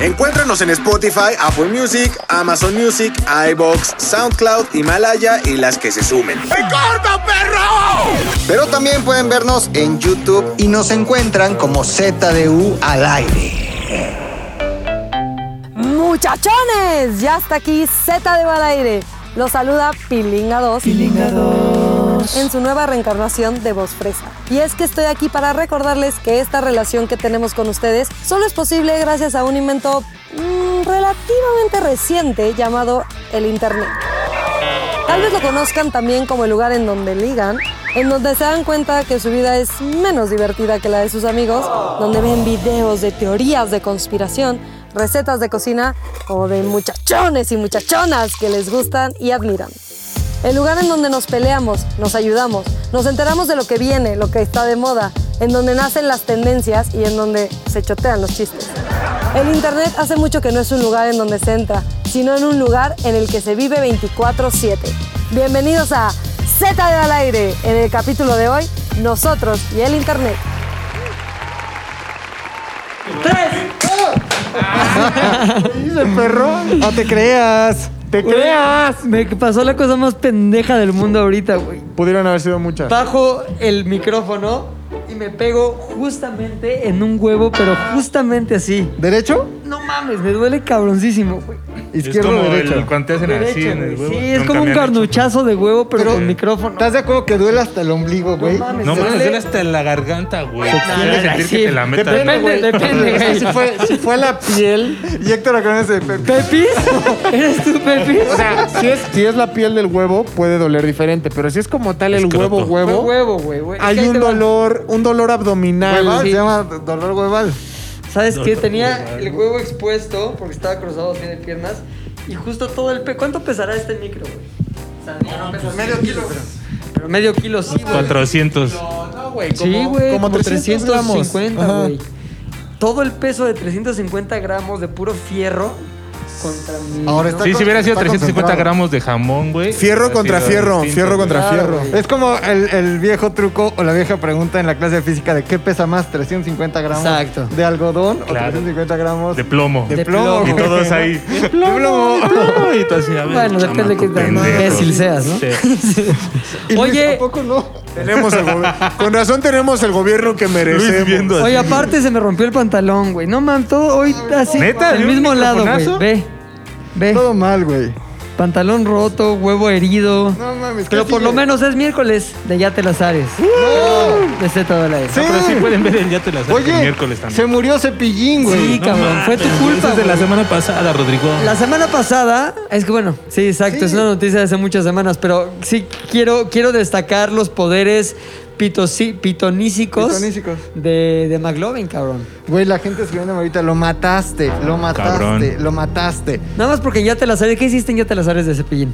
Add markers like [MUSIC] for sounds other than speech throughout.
Encuéntranos en Spotify, Apple Music, Amazon Music, iBox, SoundCloud, Himalaya y las que se sumen. Pero también pueden vernos en YouTube y nos encuentran como ZDU al aire. Muchachones, ya está aquí Z de al aire. Los saluda Pilinga 2. Pilinga 2. En su nueva reencarnación de voz fresa. Y es que estoy aquí para recordarles que esta relación que tenemos con ustedes solo es posible gracias a un invento mm, relativamente reciente llamado el Internet. Tal vez lo conozcan también como el lugar en donde ligan, en donde se dan cuenta que su vida es menos divertida que la de sus amigos, donde ven videos de teorías de conspiración, recetas de cocina o de muchachones y muchachonas que les gustan y admiran. El lugar en donde nos peleamos, nos ayudamos, nos enteramos de lo que viene, lo que está de moda, en donde nacen las tendencias y en donde se chotean los chistes. El Internet hace mucho que no es un lugar en donde se entra, sino en un lugar en el que se vive 24/7. Bienvenidos a Z de al aire. En el capítulo de hoy, nosotros y el Internet. Dice el perro. No te creas. Te creas. Me pasó la cosa más pendeja del mundo ahorita, güey. Pudieron haber sido muchas. Bajo el micrófono y me pego justamente en un huevo, pero justamente así. ¿Derecho? No mames, me duele cabroncísimo, güey. Izquierdo es o como derecho. el, cuando te hacen así en el huevo. Sí, es como un carnuchazo de huevo, pero, Pero- con micrófono. ¿Estás de acuerdo que duele hasta el ombligo, güey? No mames, No mames, duele. duele hasta la garganta, güey. Nah, sentir sí. que te la metan. Depende, güey. depende, [LAUGHS] güey. si fue, si fue la piel. [LAUGHS] Y Héctor acá ese. ¿Pepis? ¿Eres tú, Pepis? O sea, si es, si es la piel del huevo, puede doler diferente. Pero si es como tal el Escroto. huevo, Fue huevo, huevo, güey. hay un va. Dolor, un dolor abdominal. Hueval, Se sí. llama dolor hueval. ¿Sabes qué? Dolor Tenía hueval. el huevo expuesto porque estaba cruzado así de piernas y justo todo el... Pe ¿Cuánto pesará este micro, güey? O sea, ya no pesa medio kilo. Pero medio kilo sí, güey. 400. No, güey. Sí, güey, como, 300 gramos. 350, Ajá. güey. Todo el peso de 350 gramos de puro fierro contra mi... Ahora está Sí, si hubiera sido Está 350 concentrado. gramos de jamón, güey. Fierro hubiera contra sido fierro, distinto, fierro güey. contra Claro, fierro. güey. Es como el, el viejo truco o la vieja pregunta en la clase de física de qué pesa más, 350 gramos Exacto. de algodón o Claro. 350 gramos De plomo. de plomo. plomo. Y todos ahí. De plomo. [LAUGHS] Y tú así, a ver, Bueno, depende de qué chamaco tan pendejo. imbécil seas, ¿no? Sí. Y Luis, Oye. ¿a poco no? Tenemos el gobi- Con razón tenemos el gobierno que merecemos. viendo así. Oye, aparte se me rompió el pantalón, güey. No mames, todo hoy así. ¿Neta? Del ¿De un mismo lado, güey. microfonazo? Ve. Ve. Todo mal, güey. Pantalón roto, huevo herido. No mames, ¿qué Pero por sigue? lo menos es miércoles de Ya te las ares. De Z de la No, pero sí pueden ver el ya te las Oye, el miércoles también. se murió Cepillín, güey. Sí, cabrón. Fue tu mames, culpa. Eso es de la güey. semana pasada, Rodrigo. La semana pasada, es que bueno, sí, exacto, Sí. es una noticia de hace muchas semanas, pero sí quiero, quiero destacar los poderes pitonísicos, Pitonísicos. De, de McLovin, cabrón. Güey, la gente escribiendo ahorita, lo mataste, lo mataste, Cabrón. lo mataste. Nada más porque en Ya te las ares, ¿qué hiciste en Ya te las ares de Cepillín?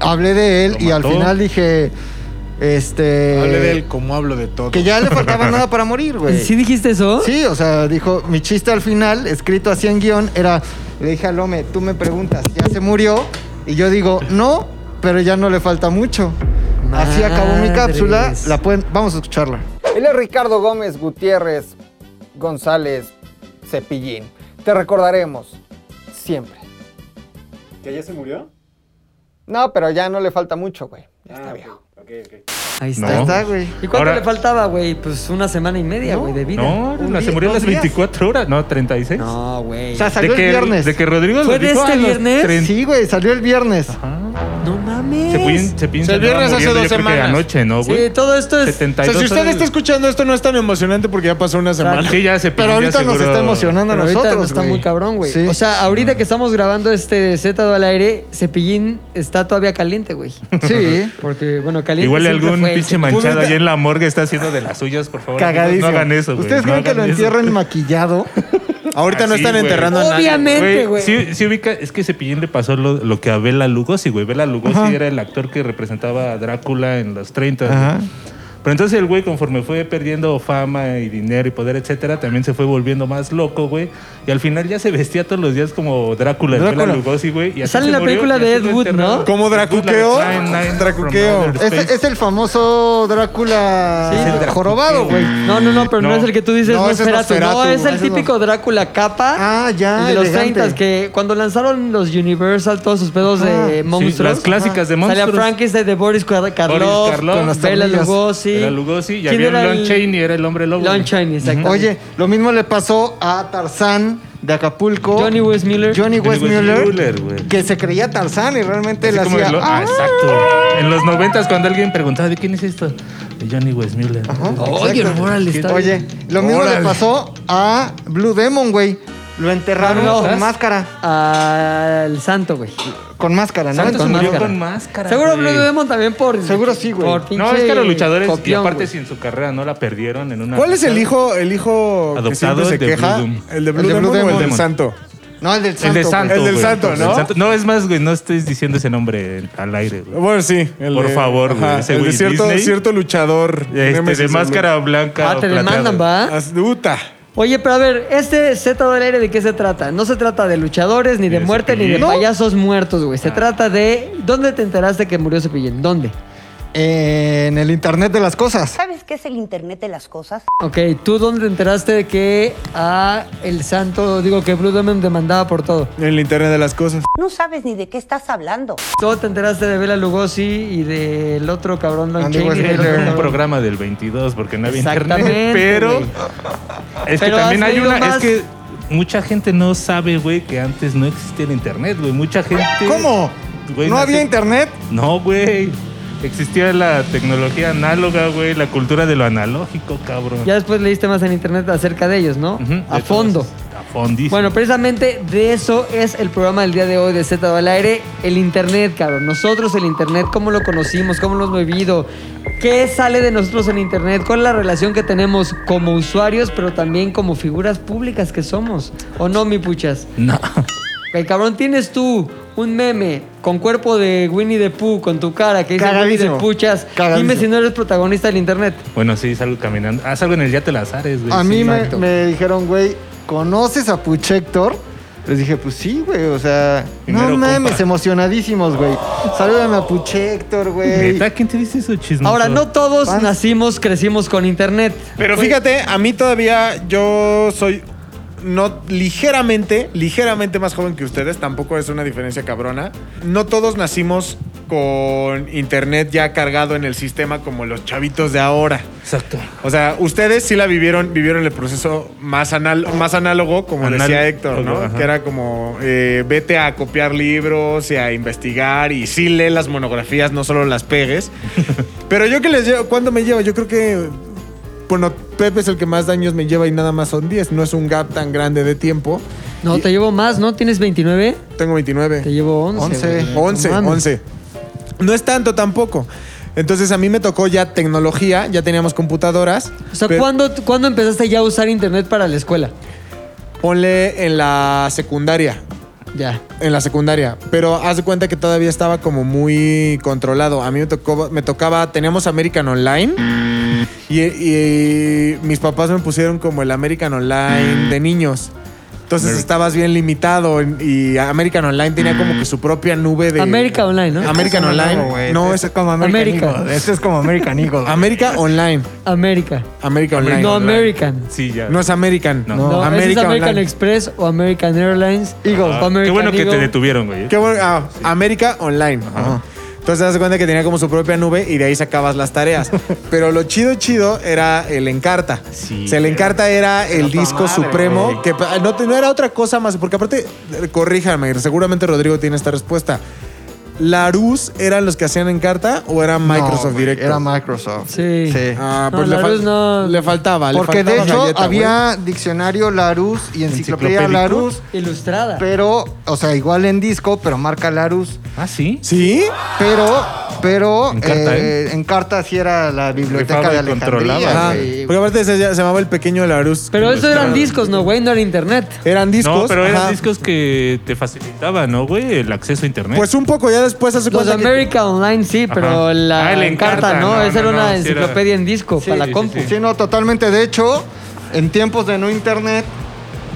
Hablé de él y al final dije, este... Hable de él como hablo de todo. Que ya le faltaba [LAUGHS] nada para morir, güey. ¿Sí dijiste eso? Sí, o sea, dijo, mi chiste al final, escrito así en guion, era, le dije a Lome, tú me preguntas, ¿ya se murió? Y yo digo, no, pero ya no le falta mucho. Así acabó mi cápsula, la pueden, vamos a escucharla. Él es Ricardo Gómez Gutiérrez González Cepillín. Te recordaremos siempre. ¿Que ya se murió? No, pero ya no le falta mucho, güey. Ya está Ah, viejo. ok, ok. Ahí está. No. Ahí está, güey. ¿Y cuánto Ahora- le faltaba, güey? Pues una semana y media, güey, de vida. No, Un se murió a las días. 24 horas. No, 36. No, güey. O sea, de salió que, el viernes. De que Rodrigo ¿Fue de este viernes? 30. Sí, güey, salió el viernes. Ajá. Mames. Cepillín El se andaba viernes hace dos semanas. anoche, ¿no, güey? Sí, todo esto es... O 72 sea, si usted horas. está escuchando esto, no es tan emocionante porque ya pasó una semana. Sí, ya Cepillín Pero ahorita nos está emocionando a Pero ahorita nosotros, está muy cabrón, güey. Sí. O sea, ahorita que estamos grabando este Z al aire, Cepillín está todavía caliente, güey. Sí. [LAUGHS] Porque, bueno, caliente Igual algún fue el pinche manchado allá en la morgue está haciendo de las suyas, por favor. Cagadísimo. No hagan eso, güey. ¿Ustedes creen que lo entierren maquillado? [LAUGHS] Ahorita no Así, están güey. enterrando a nadie. Obviamente, güey. Sí, sí ubica, es que Cepillín le pasó lo, lo que a Bela Lugosi, güey. Bela Lugosi era el actor que representaba a Drácula en los 30. güey. Ajá. Pero entonces el güey, conforme fue perdiendo fama y dinero y poder, etcétera, también se fue volviendo más loco, güey. Y al final ya se vestía todos los días como Drácula, el Drácula. Bela Lugosi, güey. y Sale se la murió, película de Ed Wood. ¿no? ¿Cómo dracuqueo? Dracuqueo. Es, el famoso Drácula Sí, el jorobado, güey. No, no, no, pero no, No. es el que tú dices, No, no, ese es Nosferatu. No, es el típico Drácula capa. Ah, ya, el de los elegante. 30 que cuando lanzaron los Universal, todos sus pedos de Sí, monstruos. las clásicas de Salía monstruos. Frankenstein de Boris Kar- Karloff, las Bela. Lugosi. Era Lugosi y ¿Quién había era Lon el- Chaney, era el hombre lobo. Lon. Chaney, exactamente. Oye, lo mismo le pasó a Tarzán de Acapulco. Johnny Westmuller. Johnny Westmuller, que se creía Tarzán y realmente Así como hacía... lo- "Ah". ah, exacto. En los noventas, cuando alguien preguntaba, ¿de quién es esto? De Johnny Westmuller. Oye, Oye, lo mismo Órale. le pasó a Blue Demon, güey. Lo enterraron No, con máscara. Al santo, güey. Con máscara, ¿no? Con murió máscara. con máscara. Seguro güey. Blue Demon también por... Seguro sí, güey. por No, es que los luchadores, y aparte güey. si en su carrera no la perdieron en una... ¿Cuál es el hijo, el hijo que Adoptado siempre se de queja? Blue Demon. ¿El de Blue, El de Blue Demon, o el Demon. del Santo? No, el del El santo. de Santo. El del. Santo, El ¿no? Santo. No, es más, güey, no estés diciendo ese nombre al aire, güey. Bueno, sí. el Por de- favor, güey, ese el de cierto, Disney. cierto luchador. Este, de el- máscara blanca. Ah, te demandan. ¿va? Oye, pero a ver, este Z del aire, ¿de qué se trata? No se trata de luchadores, ni de muerte, ni de payasos muertos, güey. Ah. Se trata de... ¿Dónde te enteraste que murió Cepillín? ¿Dónde? En el Internet de las cosas. ¿Sabes qué es el Internet de las cosas? Ok, ¿tú dónde te enteraste de que a el santo, digo, que Blue Demon demandaba por todo? En el internet de las cosas. No sabes ni de qué estás hablando. Tú te enteraste de Bela Lugosi y del otro cabrón, Lon Andy Chaney, del Westmuller. otro un cabrón. programa del 22 porque no había Exactamente, internet. Pero güey. es que Pero también has hay leído una. más- Es que mucha gente no sabe, güey, que antes no existía el internet, güey. Mucha gente. ¿Cómo? Güey, ¿No había internet? No, güey. Existía la tecnología análoga, güey, la cultura de lo analógico, cabrón. Ya después leíste más en internet acerca de ellos, ¿no? A todos. fondo. A fondísimo. Bueno, precisamente de eso es el programa del día de hoy de Z al aire, el internet, cabrón. Nosotros el internet, cómo lo conocimos, cómo lo hemos vivido, qué sale de nosotros en internet, cuál es la relación que tenemos como usuarios, pero también como figuras públicas que somos. ¿O no, mi puchas? No. El cabrón, tienes tú un meme con cuerpo de Winnie the Pooh, con tu cara que dice Winnie the Puchas. Dime si no eres protagonista del internet. Bueno, sí, salgo caminando. Ah, salgo en el Yate Lazares, güey. A sí. mí me, dijeron, güey, ¿conoces a Puchector? Les dije, pues sí, güey, o sea, Primero, no mames, compa. emocionadísimos, güey. Salúdame a Puchector, güey. ¿Neta? ¿Quién te dice eso, chismoso? Ahora, no todos Pan- nacimos, crecimos con internet. Pero Güey, fíjate, a mí todavía yo soy no ligeramente, ligeramente más joven que ustedes, tampoco es una diferencia cabrona. No todos nacimos con internet ya cargado en el sistema como los chavitos de ahora. Exacto. O sea, ustedes sí la vivieron, vivieron el proceso más, anal- más análogo, como Anal- decía Héctor, ¿no? ajá. Que era como, eh, vete a copiar libros y a investigar y sí lee las monografías, no solo las pegues. [LAUGHS] Pero yo que les llevo, ¿cuándo me llevo? Yo creo que, bueno, Pepe es el que más daños me lleva y nada más son 10, no es un gap tan grande de tiempo. No, te llevo más, ¿no? ¿Tienes 29? Tengo 29. Te llevo 11. 11. güey. 11, No mames. 11. No es tanto tampoco. Entonces a mí me tocó ya tecnología, ya teníamos computadoras. O sea, pero- ¿cuándo, ¿cuándo empezaste ya a usar internet para la escuela? Ponle en la secundaria. Ya. En la secundaria. Pero haz de cuenta que todavía estaba como muy controlado. A mí me tocó, me tocaba, teníamos American Online. Y, y mis papás me pusieron como el American Online de niños. Entonces estabas bien limitado. Y American Online tenía como que su propia nube de. América Online, ¿no? American Online. güey. No, Este es es como American América. Eagle. Este es como American Eagle. América Online. América. America Online. No, Online. American. Sí, ya. No es American. No. No, ese es American American Online. Express o American Airlines. Eagle. o American qué bueno que te detuvieron, güey. Qué bueno. Ah, América Online. Ajá. Entonces te das cuenta que tenía como su propia nube y de ahí sacabas las tareas. [LAUGHS] Pero lo chido, chido era el Encarta. Sí, o sea, el Encarta era el disco madre, supremo güey. que no, no era otra cosa más. Porque aparte, corríjame, seguramente Rodrigo tiene esta respuesta. ¿Larus eran los que hacían Encarta o era Microsoft No, Directo? Era Microsoft. Sí. Ah, No, pues le, Larus fal- no. le faltaba. le Porque de hecho galleta, había diccionario Larus y enciclopedia. Larus, Ilustrada. pero, o sea, igual en disco, pero marca Larus. Ah, sí. ¿Sí? Pero Pero En carta, eh, en carta sí era la biblioteca Rifaba de y controlaba. Alejandría. Güey. Porque aparte se, se llamaba el pequeño Larus. Pero eso eran discos, ¿no, güey? No era internet. Eran discos. No, pero eran ajá. discos que te facilitaban, ¿no, güey? El acceso a internet. Pues un poco, ya después hace Los de cuenta que- América Online sí, pero Ajá. la carta, Encarta, ¿no? no, Esa era no, una no, sí era- enciclopedia en disco Sí, para sí, la compu. sí. Sí, no, totalmente. De hecho, en tiempos de no internet,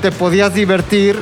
te podías divertir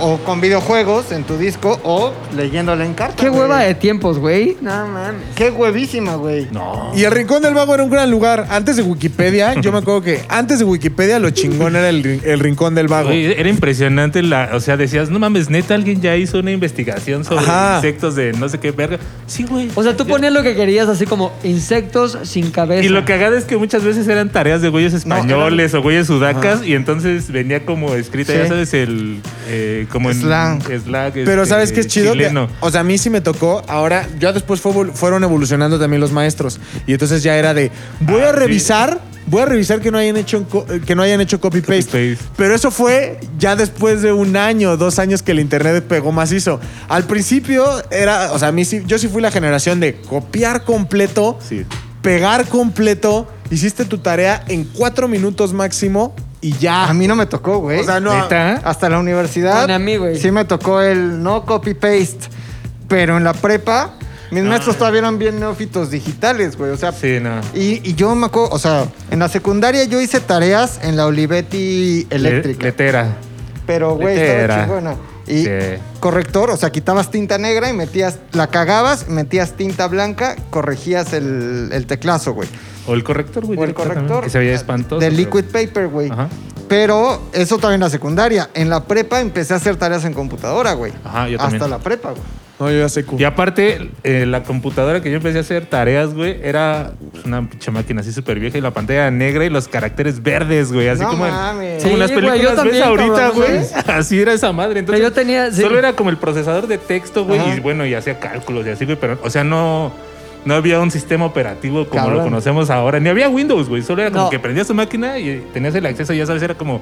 o con videojuegos en tu disco o leyéndole en carta. Qué güey. hueva de tiempos, güey. No mames. Qué huevísima, güey. No. Y el Rincón del Vago era un gran lugar. Antes de Wikipedia, [LAUGHS] yo me acuerdo que antes de Wikipedia lo chingón era el, el Rincón del Vago. Güey, era impresionante la, o sea, decías, no mames, neta, alguien ya hizo una investigación sobre Ajá. insectos de no sé qué verga. Sí, güey. O sea, tú Ya- ponías lo que querías así como insectos sin cabeza. Y lo que haga es que muchas veces eran tareas de güeyes españoles o güeyes sudacas y entonces venía como escrita, Sí. ya sabes, el eh, como en slang, Pero este, ¿sabes qué es chido? Que- o sea, a mí sí me tocó. Ahora, ya después fue fueron evolucionando también los maestros. Y entonces ya era de, voy Ah, a sí. revisar, voy a revisar que no hayan hecho, que no hayan hecho copy-paste. Copy-paste. Pero eso fue ya después de un año, dos años que el internet pegó macizo. Al principio era, o sea, a mí sí, yo sí fui la generación de copiar completo, Sí. pegar completo, hiciste tu tarea en cuatro minutos máximo y ya. A mí no me tocó, güey. O sea, no. ¿Neta? Hasta la universidad. Bueno, a mí, güey. Sí me tocó el no copy-paste. Pero en la prepa, mis maestros todavía eran bien neófitos digitales, güey. O sea, Sí, no. y, y yo me acuerdo, o sea, en la secundaria yo hice tareas en la Olivetti eléctrica. Le- letera. pero, güey, estaba chingona. Y Sí. corrector, o sea, quitabas tinta negra y metías, la cagabas, metías tinta blanca, corregías el, el teclazo, güey. O el corrector, güey. O el corrector. Que se veía espantoso. De pero- liquid paper, güey. Ajá. Pero eso también en la secundaria. En la prepa empecé a hacer tareas en computadora, güey. Ajá, yo también. Hasta la prepa, güey. No, yo ya sé cu- Y aparte, eh, la computadora que yo empecé a hacer tareas, güey, era una pinche máquina así súper vieja y la pantalla negra y los caracteres verdes, güey. Así No como, en- mames. como en las Sí, güey, películas yo ves también, ahorita, cabrón, güey. [LAUGHS] Así era esa madre. Entonces, yo tenía- sí. Solo era como el procesador de texto, güey. Ajá. Y bueno, y hacía cálculos y así, güey. Pero, o sea, no, no había un sistema operativo como Cabrón. lo conocemos ahora. Ni había Windows, güey. Solo era como No. que prendías tu máquina y tenías el acceso, ya sabes, era como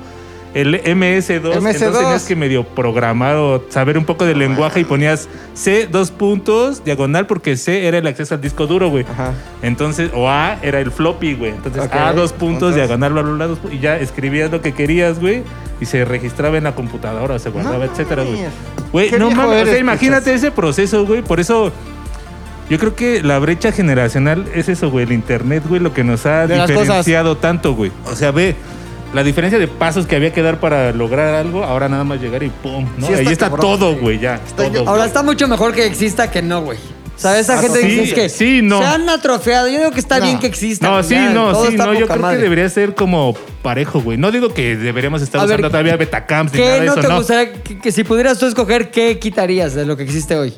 el MS2. MS2. Entonces tenías que medio programar o saber un poco del lenguaje y ponías C, dos puntos, diagonal, porque C era el acceso al disco duro, güey. Ajá. Entonces, o A era el floppy, güey. Entonces, A, dos puntos, puntos. diagonal, bla, bla, bla, y ya escribías lo que querías, güey, y se registraba en la computadora, se guardaba, No etcétera, güey. Güey, no mames, o sea, imagínate ese proceso, güey, por eso... Yo creo que la brecha generacional es eso, güey, el internet, güey, lo que nos ha De diferenciado tanto, güey. O sea, ve la diferencia de pasos que había que dar para lograr algo, ahora nada más llegar y pum, ¿no? Sí, está Ahí está cabrón, todo, güey. ya. Está- todo, Ahora güey. está mucho mejor que exista que no, güey. O sea, esa Ah, gente sí, dice que sí, no. se han atrofiado. Yo digo que está No. bien que exista. No, güey, sí, ya, no, sí, no. Yo creo madre. que debería ser como parejo, güey. No digo que deberíamos estar A ver, usando todavía Betacamps ni nada ¿Qué de no eso, te no. gustaría que, que si pudieras tú escoger qué quitarías de lo que existe hoy?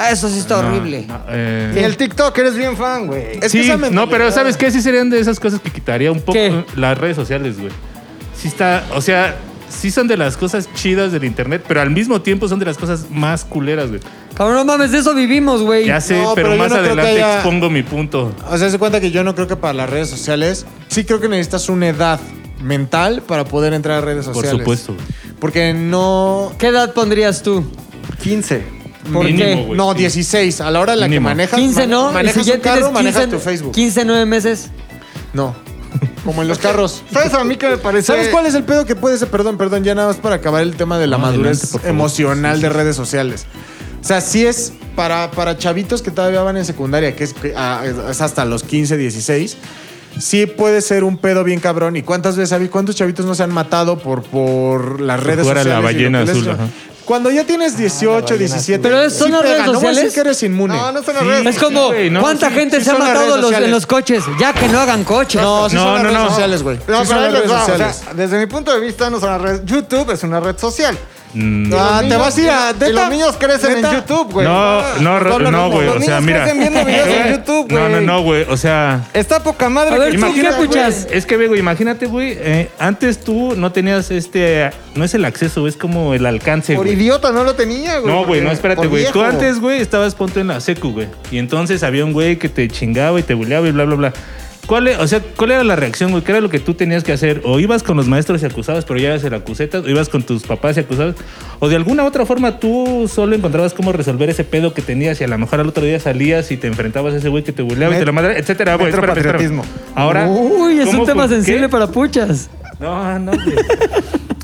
Ah, eso sí está No, horrible. no, eh, Y el TikTok, eres bien fan, güey. Es que sí, esa no, mentalidad- pero ¿sabes qué? Sí serían de esas cosas que quitaría un poco ¿Qué? las redes sociales, güey. Sí está, o sea, sí son de las cosas chidas del internet, pero al mismo tiempo son de las cosas más culeras, güey. Cabrón, no mames, de eso vivimos, güey. Ya sé, No, pero, pero yo más no creo que adelante haya- expongo mi punto. O sea, se cuenta que yo no creo que para las redes sociales, sí creo que necesitas una edad mental para poder entrar a redes Por sociales. supuesto. Porque no... ¿Qué edad pondrías tú? 15. ¿Por Mínimo, qué? güey, no, sí. 16. A la hora en la Mínimo. que manejas... 15, mane- ¿no? Y Manejas si ya un carro, tienes manejas 15, tu Facebook. 15, 9 meses. No. Como en los carros. [LAUGHS] ¿Sabes a mí que me parece? ¿Sabes cuál es el pedo que puede ser? Perdón, perdón, ya nada más para acabar el tema de la No, madurez adelante, por favor. emocional de redes sociales. O sea, sí es para, para chavitos que todavía van en secundaria, que es, que, ah, es hasta los 15, 16. Sí puede ser un pedo bien cabrón. ¿Y cuántas veces, Avi, cuántos chavitos no se han matado por, por las redes jugar a sociales? la y lo ballena azul, ajá. Cuando ya tienes 18, 17. Pero sí son las pega, redes No voy a decir sociales. que eres inmune. No, no son las Sí. redes. Es como, güey, no, ¿cuánta sí, gente sí se ha las matado los- en sociales. los coches? Ya que no hagan coches. No, sí No, son las no, redes no. sociales, güey. No, Sí pero las redes sociales. sea, desde mi punto de vista no son las redes. YouTube es una red social. Mm, Ah, te vas a ir a... Y los niños crecen ¿Neta? en YouTube, güey. No, no, no, no, no, güey. los O sea, niños mira. crecen viendo videos en [LAUGHS] YouTube, No, no, no, güey. O sea. Está poca madre. A ver, que ¿tú exista, qué güey. puchas? Es que, ve, güey, imagínate, güey. eh, antes tú no tenías este. No es el acceso, es como el alcance, Por güey. idiota no lo tenía, güey. No, güey, no, espérate, güey. Tú antes, güey, estabas ponto en la secu, güey. Y entonces había un güey que te chingaba y te buleaba y bla, bla, bla. ¿Cuál, e- o sea, ¿Cuál era la reacción, güey? ¿Qué era lo que tú tenías que hacer? ¿O ibas con los maestros y acusabas, pero ya eras el acusetas? ¿O ibas con tus papás y acusabas? ¿O de alguna otra forma tú solo encontrabas cómo resolver ese pedo que tenías y a lo mejor al otro día salías y te enfrentabas a ese güey que te burleaba y te la madre, etcétera, güey? Metro Espérame, espérame. patriotismo. Ahora. Uy, es ¿cómo un tema sensible ¿Qué? para puchas. No, no, güey.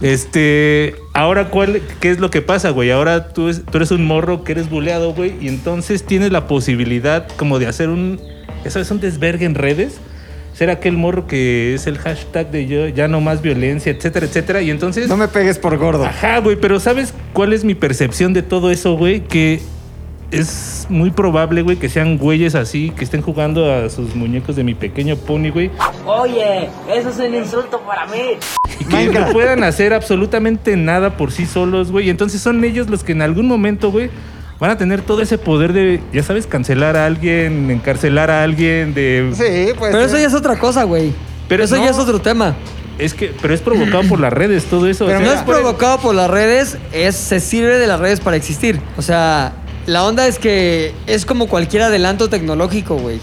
Este, ahora, ¿cuál, ¿qué es lo que pasa, güey? Ahora tú, es- tú eres un morro que eres buleado, güey, y entonces tienes la posibilidad como de hacer un, ya sabes, un desvergue en redes. Ser aquel morro que es el hashtag de yo, ya no más violencia, etcétera, etcétera. Y entonces. No me pegues por gordo. Ajá, güey, pero ¿sabes cuál es mi percepción de todo eso, güey? Que es muy probable, güey, que sean güeyes así, que estén jugando a sus muñecos de mi pequeño pony, güey. Oye, eso es un insulto para mí. Y que no puedan hacer absolutamente nada por sí solos, güey. Y entonces son ellos los que en algún momento, güey, van a tener todo ese poder de, ya sabes, cancelar a alguien, encarcelar a alguien, de... Sí, pues. Pero eso ya es otra cosa, güey. Pero eso no. ya es otro tema. Es que, pero es provocado por las redes, todo eso. Pero o sea, no es provocado por las redes, es se sirve de las redes para existir. O sea, la onda es que es como cualquier adelanto tecnológico, güey.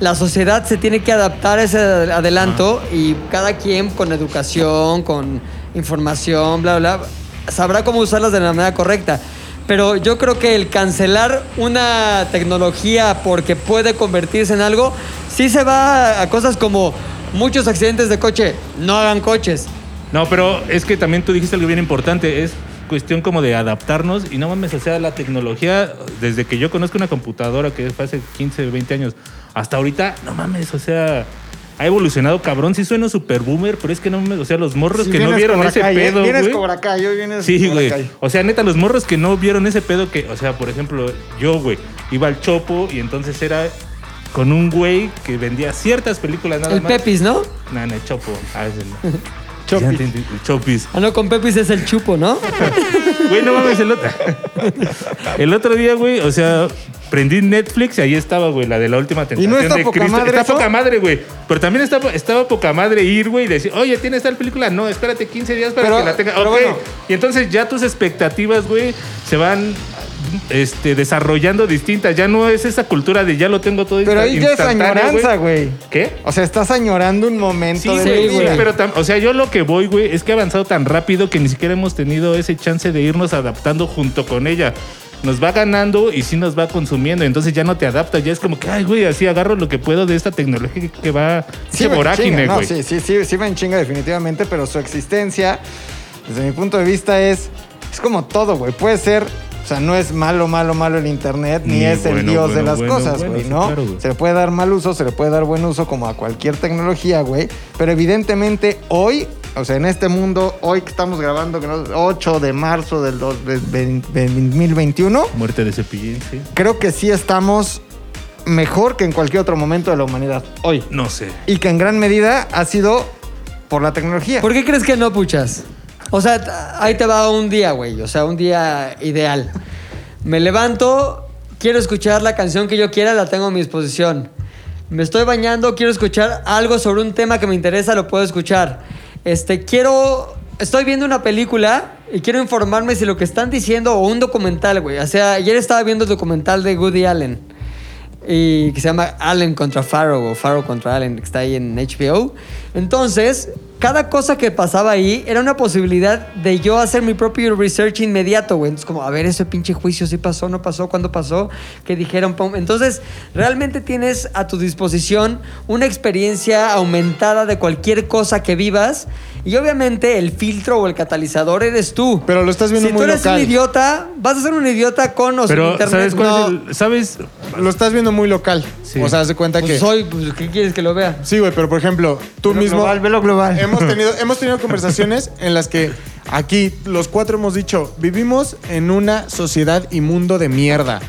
La sociedad se tiene que adaptar a ese adelanto y cada quien con educación, con información, bla, bla, sabrá cómo usarlas de la manera correcta. Pero yo creo que el cancelar una tecnología porque puede convertirse en algo, sí se va a cosas como muchos accidentes de coche. No hagan coches. No, pero es que también tú dijiste algo bien importante. Es cuestión como de adaptarnos y no mames, o sea, la tecnología, desde que yo conozco una computadora que fue hace 15, 20 años, hasta ahorita, no mames, o sea, ha evolucionado cabrón. Sí sueno super boomer, pero es que no mames, o sea, los morros Sí, que no vieron ese Kai, ¿eh? pedo, Vienes güey. Cobra Kai, yo vienes Sí, Cobra güey. Kai. O sea, neta, los morros que no vieron ese pedo que, o sea, por ejemplo, yo, güey, iba al Chopo y entonces era con un güey que vendía ciertas películas nada El más. Pepis, ¿no? No, no, el Chopo. Ah, es el... [LAUGHS] Chopis. El Chopis. Ah, no, con Pepis es el chupo, ¿no? [LAUGHS] Güey, no mames, el otro. [LAUGHS] El otro día, güey, o sea, prendí Netflix y ahí estaba, güey, la de la última tentación no está de poca Cristo. madre Está eso? poca madre, güey. Pero también estaba, estaba poca madre ir, güey, y decir, oye, ¿tienes tal película? No, espérate 15 días para Pero- que la tenga. Ok. bueno. Y entonces ya tus expectativas, güey, se van este, desarrollando distintas. Ya no es esa cultura de ya lo tengo todo Pero ahí ya es añoranza, güey. ¿Qué? O sea, estás añorando un momento Sí, güey, sí, pero o sea, yo lo que voy, güey, es que ha avanzado tan rápido que ni siquiera hemos tenido ese chance de irnos adaptando junto con ella. Nos va ganando y sí nos va consumiendo. Entonces ya no te adaptas. Ya es como que, ay, güey, así agarro lo que puedo de esta tecnología que va. Sí, va vorágine, chinga, no, sí, sí, sí, sí va en chinga definitivamente, pero su existencia, desde mi punto de vista, es, es como todo, güey. Puede ser, o sea, no es malo, malo, malo el internet, ni, Ni es el bueno, dios de las bueno, cosas, güey, ¿no? claro, se le puede dar mal uso, se le puede dar buen uso como a cualquier tecnología, güey. Pero evidentemente hoy, o sea, en este mundo, hoy que estamos grabando, que no, 8 de marzo del dos- de- de- de 2021, Muerte de cepillín, sí. creo que sí estamos mejor que en cualquier otro momento de la humanidad. Hoy. No sé. Y que en gran medida ha sido por la tecnología. ¿Por qué crees que no, puchas? O sea, ahí te va un día, güey. O sea, un día ideal. Me levanto, quiero escuchar la canción que yo quiera, la tengo a mi disposición. Me estoy bañando, quiero escuchar algo sobre un tema que me interesa, lo puedo escuchar. Este, quiero. Estoy viendo una película y quiero informarme si lo que están diciendo o un documental, güey. O sea, ayer estaba viendo el documental de Woody Allen y que se llama Allen contra Farrow o Farrow contra Allen, que está ahí en HBO. Entonces, cada cosa que pasaba ahí era una posibilidad de yo hacer mi propio research inmediato, güey. Entonces, como, a ver, ese pinche juicio sí pasó, no pasó, cuándo pasó, qué dijeron. pum. Entonces, realmente tienes a tu disposición una experiencia aumentada de cualquier cosa que vivas. Y obviamente el filtro o el catalizador eres tú. Pero lo estás viendo si muy tú eres local. un idiota, vas a ser un idiota con o sin Pero, internet. ¿sabes cuál No. es el. ¿Sabes? Lo estás viendo muy local. Sí. O sea, haz de cuenta Pues que. soy, pues, ¿qué quieres que lo vea? Sí, güey, pero por ejemplo, tú Velo mismo. global, velo global. Hemos tenido, hemos tenido conversaciones en las que aquí los cuatro hemos dicho: vivimos en una sociedad y mundo de mierda.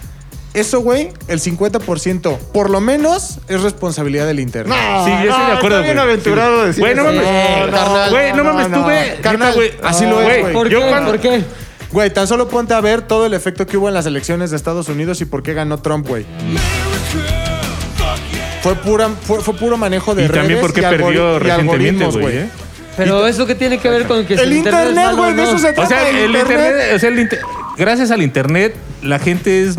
Eso, güey, el 50%, por lo menos, es responsabilidad del internet. No, Sí, yo estoy no, de acuerdo, Está bien güey. aventurado Sí. decir Güey, no mames. Eh, carnal. Güey, no mames, no, tú ve. Carnal, güey. así lo es, güey. ¿Por Yo qué? cuando- ¿Por qué? Güey, tan solo ponte a ver todo el efecto que hubo en las elecciones de Estados Unidos y por qué ganó Trump, güey. Fue, pura, fue, fue puro manejo de Y redes también porque y, perdió y recientemente, algoritmos, güey. ¿eh? Pero eso qué tiene que ver con que si El internet, es malo güey, o de no? eso se O trata. sea, el internet, o sea, el inter- gracias al internet, la gente es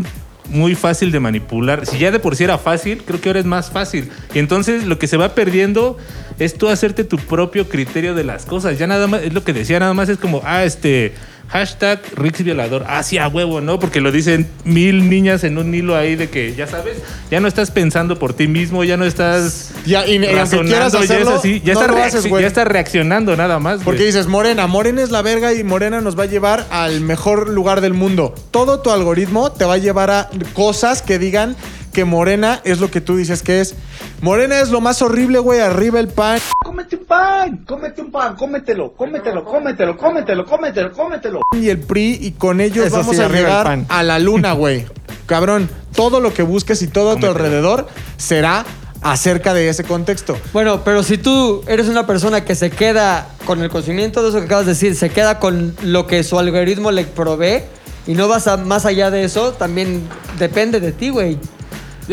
muy fácil de manipular. Si ya de por sí era fácil, creo que ahora es más fácil. Y entonces lo que se va perdiendo es tú hacerte tu propio criterio de las cosas. Ya nada más, es lo que decía, nada más es como, ah, este, hashtag Rix violador. Ah, sí, a huevo, ¿no? Porque lo dicen mil niñas en un hilo ahí de que, ya sabes, ya no estás pensando por ti mismo, ya no estás Ya, y- y aunque razonando, quieras ya es así, ya, no haces, güey. ya estás reaccionando nada más. Porque dices, Morena, Morena es la verga y Morena nos va a llevar al mejor lugar del mundo. Todo tu algoritmo te va a llevar a cosas que digan que Morena es lo que tú dices que es. Morena es lo más horrible, güey, arriba el pan. Cómete un pan, cómete un pan, cómetelo, cómetelo, cómetelo, cómetelo, cómetelo, cómetelo. y el PRI y con ellos Eso vamos sí, a arriba el llegar pan. a la luna, [LAUGHS] güey. Cabrón, todo lo que busques y todo a tu alrededor será acerca de ese contexto. Bueno, pero si tú eres una persona que se queda con el conocimiento de eso que acabas de decir, se queda con lo que su algoritmo le provee y no vas a, más allá de eso, también depende de ti, güey.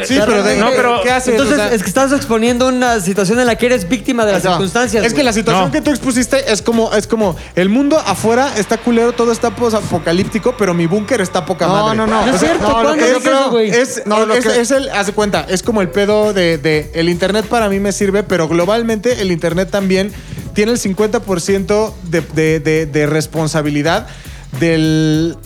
Sí, pero de- no, pero ¿qué haces? Entonces, O sea- es que estás exponiendo una situación en la que eres víctima de las No, circunstancias. Es que güey. la situación No. que tú expusiste es como, es como el mundo afuera está culero, todo está apocalíptico, pero mi búnker está poca No, madre. no, no. No es cierto, no, lo ¿cuándo que yo dices eso, creo- güey? Es, No, lo es, que- es el, haz de cuenta, es como el pedo de, de- el internet para mí me sirve, pero globalmente el internet también tiene el 50% de, de, de, de responsabilidad del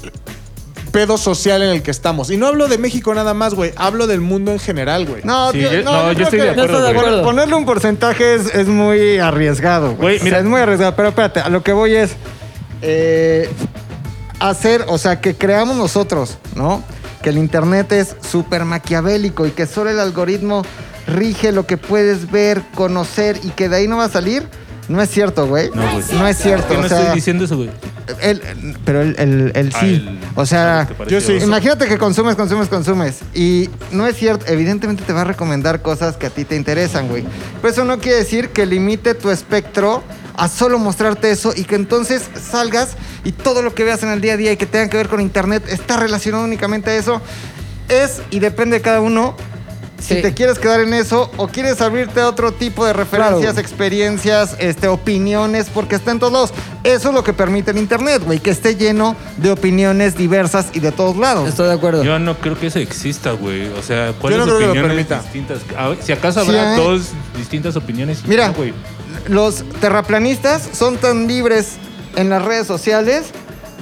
pedo social en el que estamos. Y no hablo de México nada más, güey. Hablo del mundo en general, güey. No, Sí, tío, yo- no, no, yo creo estoy de que- acuerdo, No estoy de güey. acuerdo. Ponerle un porcentaje es, es muy arriesgado, güey. Güey, O mira- sea, es muy arriesgado. Pero espérate, a lo que voy es eh, hacer, o sea, que creamos nosotros, ¿no? Que el internet es súper maquiavélico y que solo el algoritmo rige lo que puedes ver, conocer y que de ahí no va a salir. No es cierto, güey. No, güey. No es cierto. Que no o sea, estoy diciendo eso, güey. él- pero él, él- él Ah, sí. el- o sea, yo sí. Imagínate que consumes, consumes, consumes. Y no es cierto, evidentemente te va a recomendar cosas que a ti te interesan, güey. Pero eso no quiere decir que limite tu espectro a solo mostrarte eso y que entonces salgas y todo lo que veas en el día a día y que tenga que ver con internet está relacionado únicamente a eso. Es y depende de cada uno. Si te quieres quedar en eso o quieres abrirte a otro tipo de referencias, Claro. experiencias, este, opiniones, porque está en todos lados. Eso es lo que permite el Internet, güey, que esté lleno de opiniones diversas y de todos lados. Estoy de acuerdo. Yo no creo que eso exista, güey. O sea, ¿cuáles no opiniones distintas? Si acaso habrá ¿eh? dos distintas opiniones. Mira, No, güey. los terraplanistas son tan libres en las redes sociales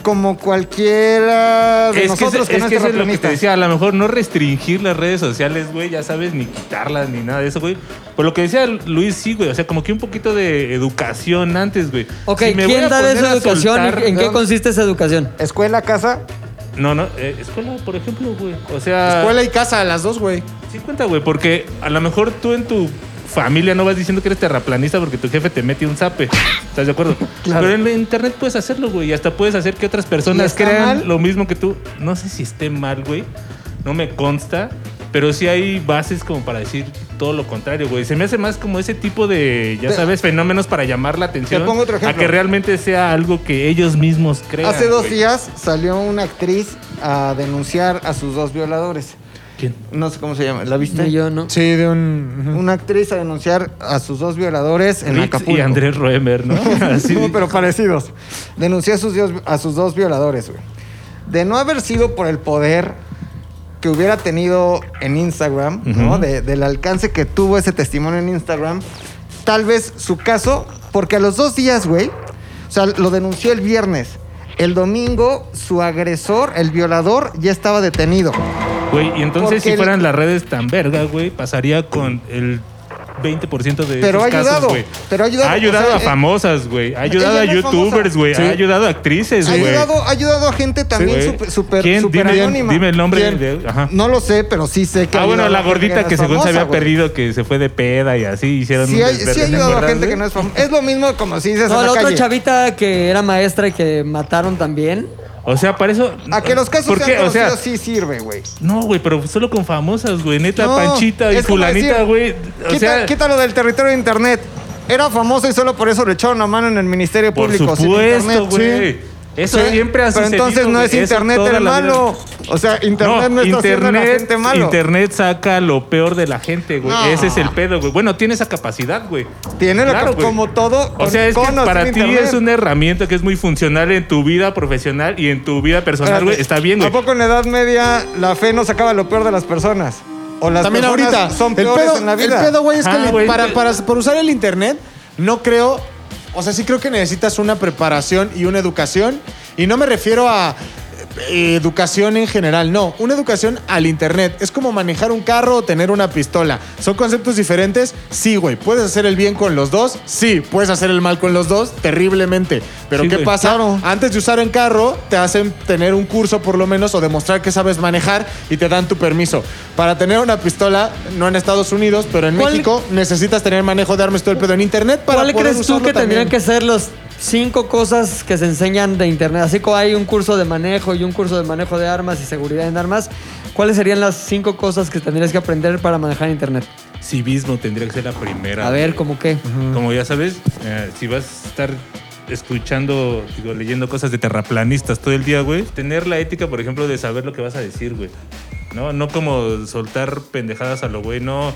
como cualquiera de Es que, nosotros es, que, es no es que eso es lo que te decía, a lo mejor no restringir las redes sociales, güey, ya sabes, ni quitarlas, ni nada de eso, güey. Por lo que decía Luis, sí, güey, o sea, como que un poquito de educación antes, güey. Ok, Si me voy ¿quién da esa educación? soltar- ¿En, qué consiste esa educación? Escuela, casa. No, no, eh, escuela, por ejemplo, güey. O sea... Escuela y casa, las dos, güey. Sí cuenta, güey, porque a lo mejor tú en tu familia no vas diciendo que eres terraplanista porque tu jefe te mete un zape. ¿Estás de acuerdo? [LAUGHS] Pero en internet puedes hacerlo, güey. Y hasta puedes hacer que otras ¿Y personas crean mal? lo mismo que tú. No sé si esté mal, güey. No me consta. Pero sí hay bases como para decir todo lo contrario, güey. Se me hace más como ese tipo de, ya Te- sabes, fenómenos para llamar la atención. pongo otro A ejemplo. que realmente sea algo que ellos mismos crean. Hace dos güey. días salió una actriz a denunciar a sus dos violadores. ¿Quién? No sé cómo se llama. ¿La viste? Yo, ¿no? Sí, de un. ujú. Una actriz a denunciar a sus dos violadores en Rix Acapulco. y Andrés Roemer, ¿no? [LAUGHS] Así. No, pero parecidos. Denunció a sus, dios- a sus dos violadores, güey. De no haber sido por el poder que hubiera tenido en Instagram, ¿no? Ujú. De- del alcance que tuvo ese testimonio en Instagram, tal vez su caso, porque a los dos días, güey, o sea, lo denunció el viernes. El domingo, su agresor, el violador, ya estaba detenido. Güey, y entonces Porque si el- fueran las redes tan verga, güey, pasaría con el 20% de Pero esos ha casos, ayudado, güey. pero ha ayudado, Ha ayudado o sea, a eh, famosas, güey. Ha ayudado a ella no es youtubers, famosa. güey. Sí. Ha ayudado a actrices, Ha güey. ayudado, ha ayudado a gente también güey. súper ¿Quién? súper Dime- anónima. dime el nombre de- ajá. No lo sé, pero sí sé que Ah, bueno, ayudado la a gente gordita no que es según se había güey. perdido, que se fue de peda y así hicieron Sí, un desvergue, sí ha ¿te ayudado a acuerdas, gente güey? que no es famosa. Es lo mismo como si dices No, en la la otra calle. chavita que era maestra y que mataron también. O sea, para eso... A que los casos ¿Por sean qué? O sea, conocidos sí sirve, güey. no, güey, pero solo con famosas, güey. Neta, No, Panchita y fulanita, güey. O sea... quítalo del territorio de internet. Era famoso y solo por eso le echaron la mano en el Ministerio Por Público. sin supuesto, güey. Eso Sí, siempre ha Pero sucedido, entonces no es internet el la malo. O sea, internet no, está haciendo a la gente malo. Internet saca lo peor de la gente, güey. No. Ese es el pedo, güey. Bueno, tiene esa capacidad, güey. Tiene la Claro, güey. como todo. O sea, es que para ti internet. es una herramienta que es muy funcional en tu vida profesional y en tu vida personal, güey. Está bien, ¿A güey. poco en la Edad Media la fe no sacaba lo peor de las personas? O las También personas ahorita. son el peores pedo, en la el vida. pedo, güey, es que Ah, güey, para, para, por usar el internet, no creo. O sea, sí creo que necesitas una preparación y una educación. Y no me refiero a eh, educación en general, no. Una educación al internet. Es como manejar un carro o tener una pistola. ¿Son conceptos diferentes? Sí, güey. ¿Puedes hacer el bien con los dos? Sí. ¿Puedes hacer el mal con los dos? Terriblemente. Pero Sí, ¿qué güey. pasa? Claro. Antes de usar en carro, te hacen tener un curso por lo menos o demostrar que sabes manejar y te dan tu permiso. Para tener una pistola, no en Estados Unidos, pero en ¿Cuál- México, necesitas tener manejo de armas todo el pedo en internet para ¿Cuál poder crees tú usarlo que tendrían que ser los cinco cosas que se enseñan de internet? Así como hay un curso de manejo y un curso de manejo de armas y seguridad en armas, ¿cuáles serían las cinco cosas que tendrías que aprender para manejar internet? Civismo tendría que ser la primera. A ver. ¿cómo qué? Como ya sabes, eh, si vas a estar escuchando, digo, leyendo cosas de terraplanistas todo el día, güey, tener la ética, por ejemplo, de saber lo que vas a decir, güey. No, no como soltar pendejadas a lo güey, no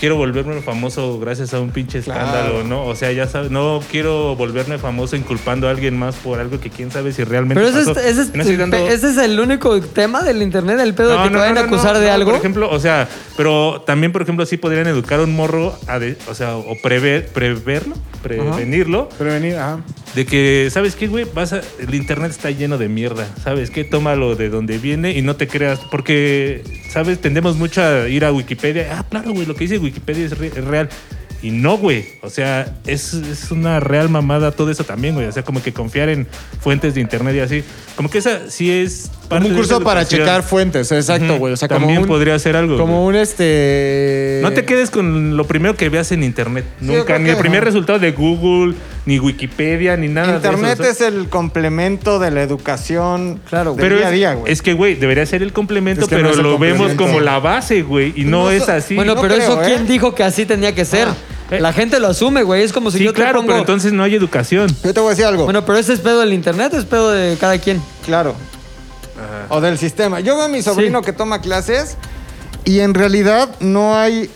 quiero volverme famoso gracias a un pinche escándalo, ¿no? O sea, ya sabes, no quiero volverme famoso inculpando a alguien más por algo que quién sabe si realmente Pero ese es, ese, es, No dando- ese es el único tema del internet, el pedo de que te vayan a acusar no, de no, algo. Por ejemplo, o sea, pero también, por ejemplo, sí podrían educar a un morro, a de- o sea, o prever, preverlo, prevenirlo, Prevenir, ajá. de que, ¿sabes qué, güey? Vas a- el internet está lleno de mierda, ¿sabes qué? Tómalo de donde viene y no te creas, porque, ¿sabes? Tendemos mucho a ir a Wikipedia. Ah, claro, güey, lo que dice Wikipedia es, re- real. Y no, güey. O sea, es, es una real mamada todo eso también, güey. O sea, como que confiar en fuentes de internet y así. Como que esa sí es Como un curso para checar fuentes, exacto, güey. O sea, También como un, podría ser algo. Como un este. No te quedes con lo primero que veas en internet. Nunca. Ni el primer resultado de Google, ni Wikipedia, ni nada Internet de eso. es el complemento de la educación Claro, pero día a es, día, güey. es que, güey, debería ser el complemento, Es que pero no es el lo vemos como la base, güey. Y no, No es así. bueno, no pero creo, eso, ¿eh? ¿quién dijo que así tenía que ser? eh. La gente lo asume, güey. Es como si sí, yo te claro, pongo... pero entonces no hay educación. Yo te voy a decir algo. Bueno, pero ese es pedo del internet o es pedo de cada quien. Claro. O del sistema. Yo veo a mi sobrino Sí. que toma clases y en realidad no hay.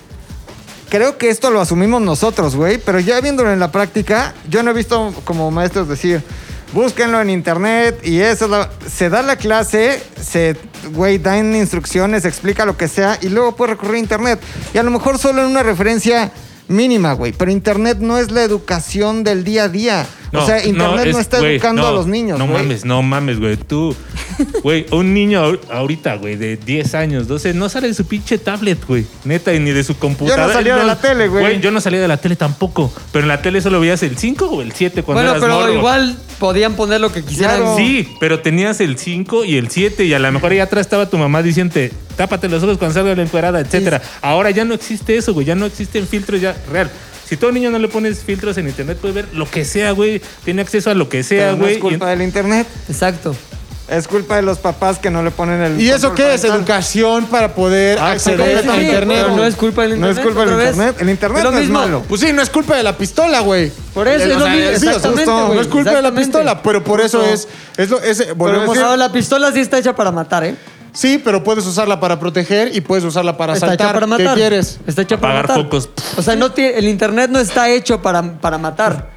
Creo que esto lo asumimos nosotros, güey, pero ya viéndolo en la práctica, yo no he visto como maestros decir, búsquenlo en internet y eso es la- se da la clase, se, güey, dan instrucciones, explica lo que sea y luego puede recurrir a internet. Y a lo mejor solo en una referencia mínima, güey, pero internet no es la educación del día a día. O sea, internet no, es- está educando no, a los niños, No mames, no mames, güey. Tú, [LAUGHS] güey, un niño ahor- ahorita, güey, de 10 años, 12, no sale de su pinche tablet, güey. Neta, y ni de su computadora. salía de la tele, güey. Yo no salía de la tele tampoco. Pero en la tele solo veías el 5 o el 7 cuando bueno, eras pero morro. igual podían poner lo que quisieran. Claro. Sí, pero tenías el 5 y el 7 y a lo mejor ahí atrás estaba tu mamá diciendo tápate los ojos cuando salga la encuerada, etcétera. Ahora ya no existe eso, güey, ya no existen filtros ya real. Si todo niño no le pones filtros en internet, puede ver lo que sea, güey. Tiene acceso a lo que sea, Pero no güey. es culpa y- del internet. Exacto. Es culpa de los papás que no le ponen el. ¿Y eso qué es? ¿Educación para poder Ah, acceder Sí, a internet? pero no es culpa del No internet. es culpa del internet. El internet Es lo no es malo. Pues sí, no es culpa de la pistola, güey. Por eso, es lo sea, mismo. sí, güey, No es culpa de la pistola, pero por eso es. es, lo, es Pero volvemos no, la pistola sí está hecha para matar, ¿eh? Sí, pero puedes usarla para proteger y puedes usarla para Está asaltar. hecha para matar. ¿Qué quieres? Está hecha para Apagar matar. focos. O sea, no tiene, el internet no está hecho para, para matar.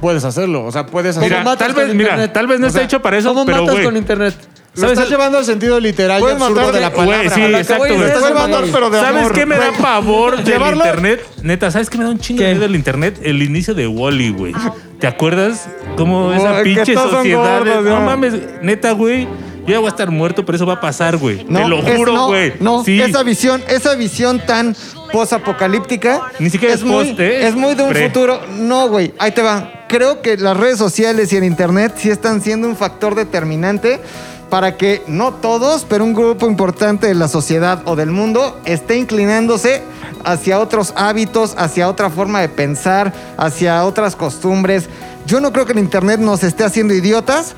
Puedes hacerlo. O sea, puedes ¿Cómo hacerlo. Mira, matas tal con vez, mira, internet? tal vez no O está hecho para eso, ¿Cómo pero matas güey. con internet? Lo ¿Sabes estás el- llevando al sentido literal y Puedes absurdo matar de la Güey, palabra. sí, A lo que exacto, voy es güey. eso, Puedes güey. matar, pero de ¿Sabes amor. qué me da Güey. pavor del Llevarlo- internet? Neta, ¿sabes qué me da un chingo de ¿Qué? miedo del internet? El inicio de Wally, güey. ¿Te acuerdas? Cómo esa Ay, que pinche todos son sociedad. gordos, no mames, neta, güey. Yo ya voy a estar muerto, pero eso va a pasar, güey. No, Te lo es- juro, no, güey. No, sí. esa visión, esa visión tan posapocalíptica. Ni siquiera es muy, post, ¿eh? Es muy de un Pre. futuro. No, güey. Ahí te va. Creo que las redes sociales y el internet sí están siendo un factor determinante para que no todos, pero un grupo importante de la sociedad o del mundo esté inclinándose hacia otros hábitos, hacia otra forma de pensar, hacia otras costumbres. Yo no creo que el internet nos esté haciendo idiotas.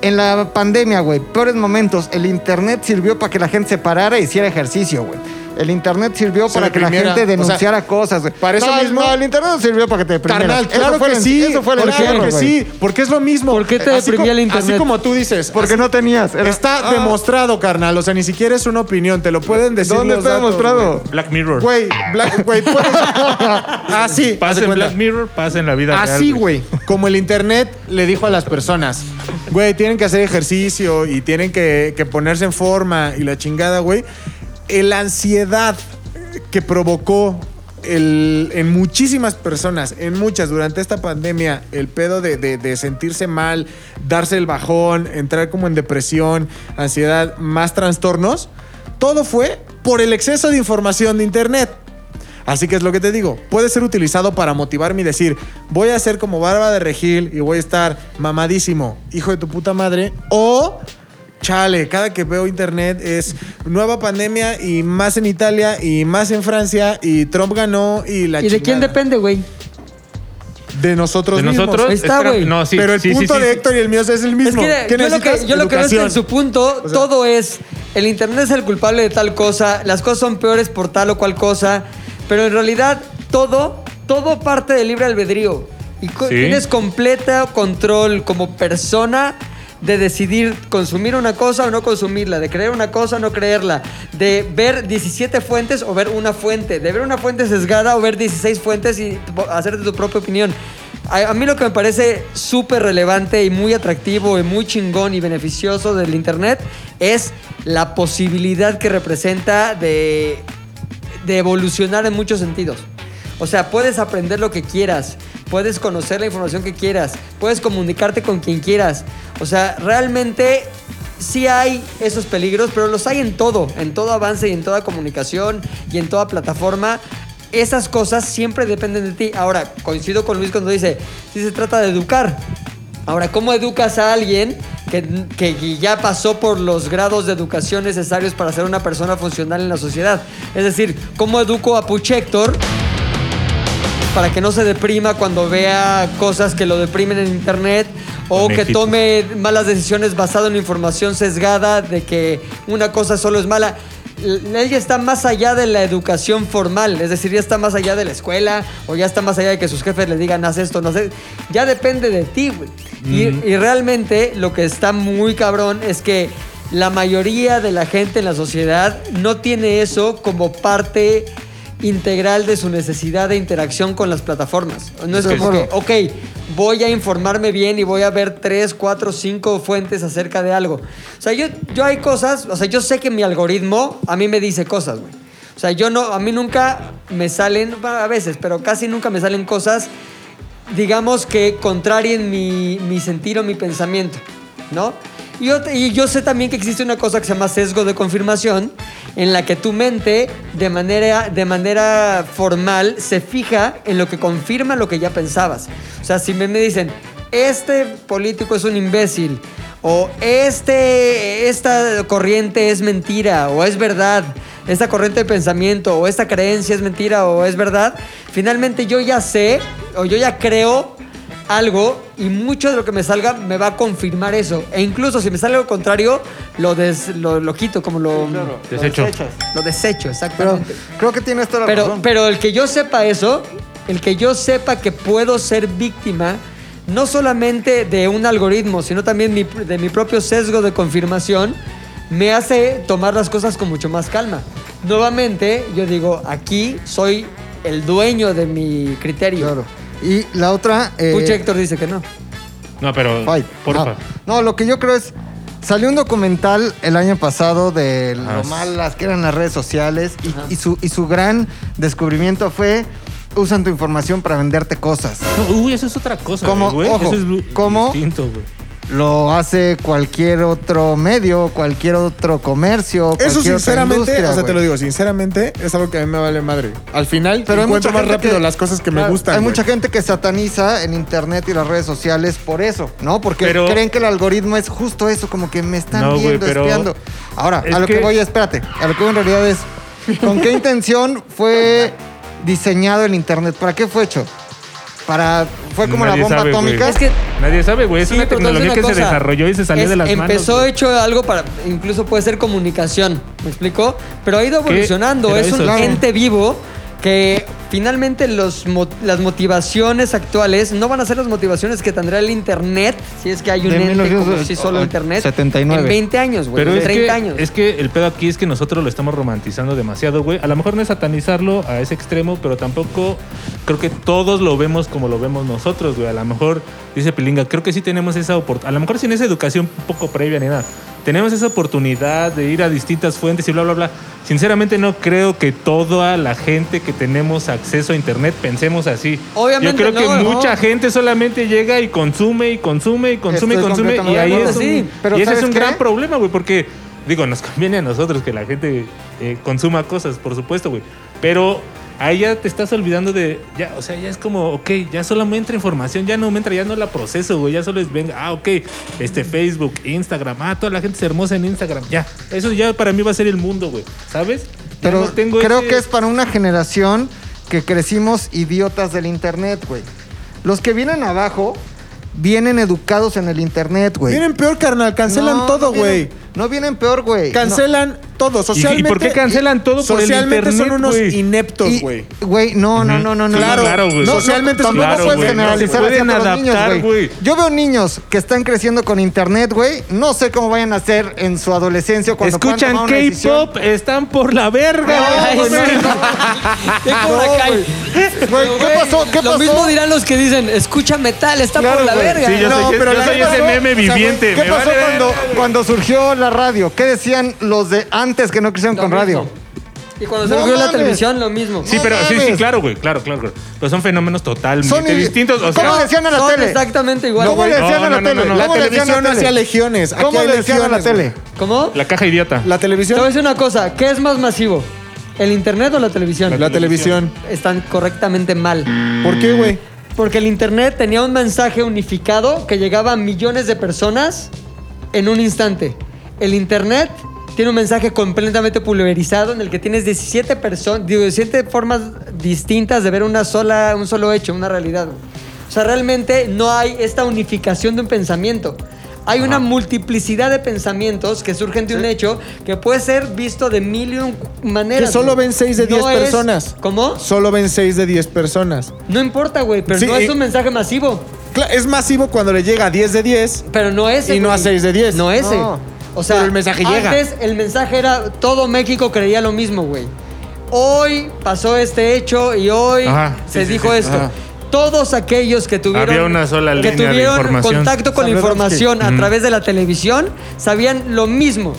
En la pandemia, güey, peores momentos, el internet sirvió para que la gente se parara e hiciera ejercicio, güey. El internet sirvió para que la gente O sea, denunciara cosas. para eso no, mismo- No, el internet no sirvió para que te deprimieras. Carnal, Eso claro fue que el- sí. Eso fue el claro que sí. Porque es lo mismo. ¿Por qué te Así deprimía el internet? Así como tú dices. Porque así- no tenías. Era- Está Ah, demostrado, carnal. O sea, ni siquiera es una opinión. Te lo pueden decir ¿Dónde los está datos, demostrado? Black Mirror. Güey, Black, güey, puedes... Así, [LAUGHS] haz Pasa en. Black Mirror, pasa en la vida real. Así, güey. Como el internet le dijo a las personas, güey, tienen que hacer ejercicio y tienen que, que ponerse en forma y la chingada, güey. La ansiedad que provocó el- en muchísimas personas, en muchas, durante esta pandemia, el pedo de, de- sentirse mal, darse el bajón, entrar como en depresión, ansiedad, más trastornos, todo fue por el exceso de información de internet. Así que es lo que te digo, puede ser utilizado para motivarme y decir, voy a ser como Barba de Regil y voy a estar mamadísimo, hijo de tu puta madre, o chale, cada que veo internet es nueva pandemia y más en Italia y más en Francia y Trump ganó y la ¿Y de quién depende, güey? De nosotros ¿De mismos. nosotros? Ahí está, Espera, güey. No, sí. Pero el sí, sí, punto sí, de sí. Héctor y el mío es el Es mismo. que ¿Qué yo lo que, necesitas? yo lo que veo es que en Educación. su punto sea- todo es el internet es el culpable de tal cosa, las cosas son peores por tal o cual cosa, pero en realidad todo, todo parte del libre albedrío. Y co- Sí. tienes completo control como persona de decidir consumir una cosa o no consumirla, de creer una cosa o no creerla, de ver 17 fuentes o ver una fuente, de ver una fuente sesgada o ver 16 fuentes y hacerte tu propia opinión. A, a mí lo que me parece súper relevante y muy atractivo y muy chingón y beneficioso del Internet es la posibilidad que representa de, de evolucionar en muchos sentidos. O sea, puedes aprender lo que quieras, puedes conocer la información que quieras, puedes comunicarte con quien quieras. O sea, realmente sí hay esos peligros, pero los hay en todo, en todo avance y en toda comunicación y en toda plataforma. Esas cosas siempre dependen de ti. Ahora, coincido con Luis cuando dice, sí se trata de educar. Ahora, ¿cómo educas a alguien que, que ya pasó por los grados de educación necesarios para ser una persona funcional en la sociedad? Es decir, ¿cómo educo a Puchector para que no se deprima cuando vea cosas que lo deprimen en internet o que tome malas decisiones basado en información sesgada de que una cosa solo es mala. Ya está más allá de la educación formal, es decir, ya está más allá de la escuela o ya está más allá de que sus jefes le digan haz esto, no sé. Ya depende de ti, güey. Y, y realmente lo que está muy cabrón es que la mayoría de la gente en la sociedad no tiene eso como parte integral de su necesidad de interacción con las plataformas. No es como que, ok, voy a informarme bien y voy a ver tres, cuatro, cinco fuentes acerca de algo. O sea, yo, yo hay cosas, o sea, yo sé que mi algoritmo a mí me dice cosas, güey. O sea, yo no, a mí nunca me salen, a veces, pero casi nunca me salen cosas, digamos que contrarien mi, mi sentir o mi pensamiento, ¿no? Y yo, sé también que existe una cosa que se llama sesgo de confirmación, en la que tu mente, de manera, de manera formal, se fija en lo que confirma lo que ya pensabas. O sea, si me, me dicen, este político es un imbécil, o este, esta corriente es mentira, o es verdad, esta corriente de pensamiento, o esta creencia es mentira, o es verdad, finalmente yo ya sé, o yo ya creo algo y mucho de lo que me salga me va a confirmar eso. E incluso si me sale lo contrario, lo, des- lo, lo quito, como lo, Desecho. lo desecho, Pero exactamente. creo que tienes toda la Pero, razón. pero el que yo sepa eso, el que yo sepa que puedo ser víctima, no solamente de un algoritmo, sino también mi- de mi propio sesgo de confirmación, me hace tomar las cosas con mucho más calma. Nuevamente, yo digo, aquí soy el dueño de mi criterio. Claro. Y la otra... eh, Héctor dice que no. No, pero. Fight. Porfa. Ah, no, lo que yo creo es. Salió un documental el año pasado de Ah, lo malas que eran las redes sociales y, y su, y su gran descubrimiento fue usan tu información para venderte cosas. No, uy, eso es otra cosa. Güey. Ojo, Eso es ¿cómo? distinto, güey. Lo hace cualquier otro medio, cualquier otro comercio. Eso sinceramente, industria, o sea, te lo digo, sinceramente es algo que a mí me vale madre. Al final, Pero encuentro más rápido que- las cosas que me gustan. Hay mucha gente que sataniza en internet y las redes sociales por eso, ¿no? Porque Pero- creen que el algoritmo es justo eso, como que me están No, güey, viendo, pero- espiando. Ahora, Es a lo que... que- voy, espérate, a lo que voy en realidad es, ¿con qué [LAUGHS] intención fue diseñado el internet? ¿Para qué fue hecho? Para fue como Nadie la bomba sabe, güey. atómica. Es que Nadie sabe, güey. Es Sí, una tecnología que se desarrolló y se salió Es- de las manos. Empezó hecho algo para, incluso puede ser comunicación, ¿me explico? Pero ha ido evolucionando, es un claro. ente vivo que finalmente los, mo- las motivaciones actuales no van a ser las motivaciones que tendrá el internet, si es que hay un De ente como 1979. si solo internet, 79. en 20 años, güey, Pero en es 30 que, años. es que el pedo aquí es que nosotros lo estamos romantizando demasiado, güey. A lo mejor no es satanizarlo a ese extremo, pero tampoco creo que todos lo vemos como lo vemos nosotros, güey. A lo mejor, dice Pilinga, creo que sí tenemos esa oportunidad. A lo mejor sin esa educación un poco previa ni nada. Tenemos esa oportunidad de ir a distintas fuentes y bla, bla, bla. Sinceramente no creo que toda la gente que tenemos acceso a internet pensemos así. Obviamente Yo creo no, que no. mucha gente solamente llega y consume y consume y consume Estoy y consume y ahí es un, Sí, pero y ese es ¿sabes un qué? gran problema, güey, porque digo, nos conviene a nosotros que la gente eh, consuma cosas, por supuesto, güey. Pero ahí ya te estás olvidando de, ya, o sea, ya es como, ok, ya solo me entra información, ya no me entra, ya no la proceso, güey, ya solo es, venga, ah, ok, este Facebook, Instagram, ah, toda la gente es hermosa en Instagram, ya, eso ya para mí va a ser el mundo, güey, ¿sabes? Ya Pero no tengo creo ese- que es para una generación que crecimos idiotas del internet, güey. Los que vienen abajo vienen educados en el internet, güey. Vienen peor, carnal. Cancelan No, todo, güey. No vienen peor, güey. Cancelan todo. Socialmente. por qué cancelan todo por el Socialmente son unos ineptos, Y- güey. Güey, no, no, no, no, no. Claro, claro, güey. No, Socialmente tampoco Claro, puedes generalizar se pueden así a todos los adaptar, niños, güey. Yo veo niños que están creciendo con internet, güey. No sé cómo vayan a ser en su adolescencia cuando Escuchan. K-pop, están por la verga. ¿Qué. Güey, ¿qué pasó? ¿Qué Lo pasó? mismo dirán los que dicen, escucha metal, está por la güey. Verga. Sí, yo No, soy, pero yo soy ese no. meme O sea, viviente. ¿Qué me pasó vale cuando, güey. cuando surgió la radio? ¿Qué decían los de antes que no crecieron con mismo. radio? Y cuando se No volvió la televisión, lo mismo. Sí, No pero sí, sí, claro, güey, claro, claro, claro. Pero son fenómenos totalmente Son distintos. O ¿Cómo le sea, decían a la Son tele? exactamente igual. ¿Cómo güey. le decían No, a la no, no, tele? no, no. La ¿Cómo televisión la hacía legiones. ¿Cómo le decían a la güey. tele? ¿Cómo? la caja idiota. La Te voy a televisión. decir una cosa. ¿Qué es más masivo? ¿El internet o la televisión? La televisión. Están correctamente mal. ¿Por qué, güey? Porque el internet tenía un mensaje unificado que llegaba a millones de personas en un instante. El internet tiene un mensaje completamente pulverizado en el que tienes 17 personas, 17 formas distintas de ver una sola, un solo hecho, una realidad. O sea, realmente no hay esta unificación de un pensamiento. Hay una multiplicidad de pensamientos que surgen de un hecho que puede ser visto de mil y un maneras. Que solo güey. ven 6 de 10 No es- personas. ¿Cómo? Solo ven 6 de 10 personas. No importa, güey, pero Sí, no es un mensaje masivo. Cla- Es masivo cuando le llega a 10 de 10. Pero no ese. Y no güey. a 6 de 10. No ese. No. O sea, Pero el mensaje llega. antes el mensaje era todo México creía lo mismo, güey. Hoy pasó este hecho y hoy Ajá, se sí, sí, dijo sí. esto. Ajá. Todos aquellos que tuvieron Había una sola que línea de tuvieron información. contacto con la información a través de la televisión sabían lo mismo,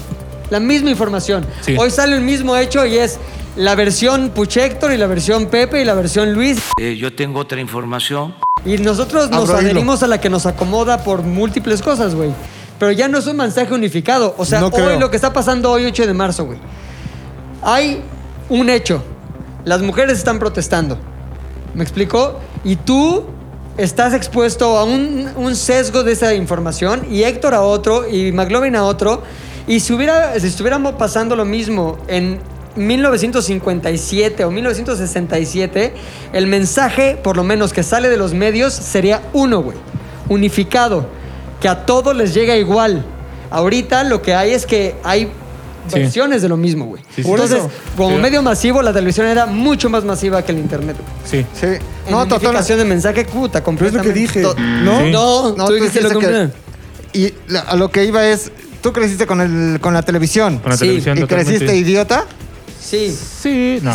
la misma información. Sí. Hoy sale el mismo hecho y es la versión Puchector y la versión Pepe y la versión Luis. Eh, yo tengo otra información. Y nosotros nos Abro hilo. adherimos a la que nos acomoda por múltiples cosas, güey. Pero ya no es un mensaje unificado. O sea, No hoy creo. lo que está pasando hoy, 8 de marzo, güey. Hay un hecho. Las mujeres están protestando. ¿Me explico? Y tú estás expuesto a un, sesgo de esa información y Héctor a otro y McLovin a otro. Y si, si estuviéramos pasando lo mismo en 1957 o 1967, el mensaje, por lo menos que sale de los medios, sería uno, güey. Unificado. Que a todos les llega igual. Ahorita lo que hay es que hay Sí. versiones de lo mismo, güey. Sí, sí. Entonces, como Sí. medio masivo, la televisión era mucho más masiva que el internet. güey. Sí. Sí. En No, total. unificación de mensaje, puta, Pero es lo completamente. que dije. to- ¿No? Sí. No, No, tú dijiste lo que-. Y la- a lo que iba es, tú creciste con, el, con la televisión. Con la Sí, televisión ¿Y totalmente. creciste idiota? Sí. Sí, [LAUGHS] no.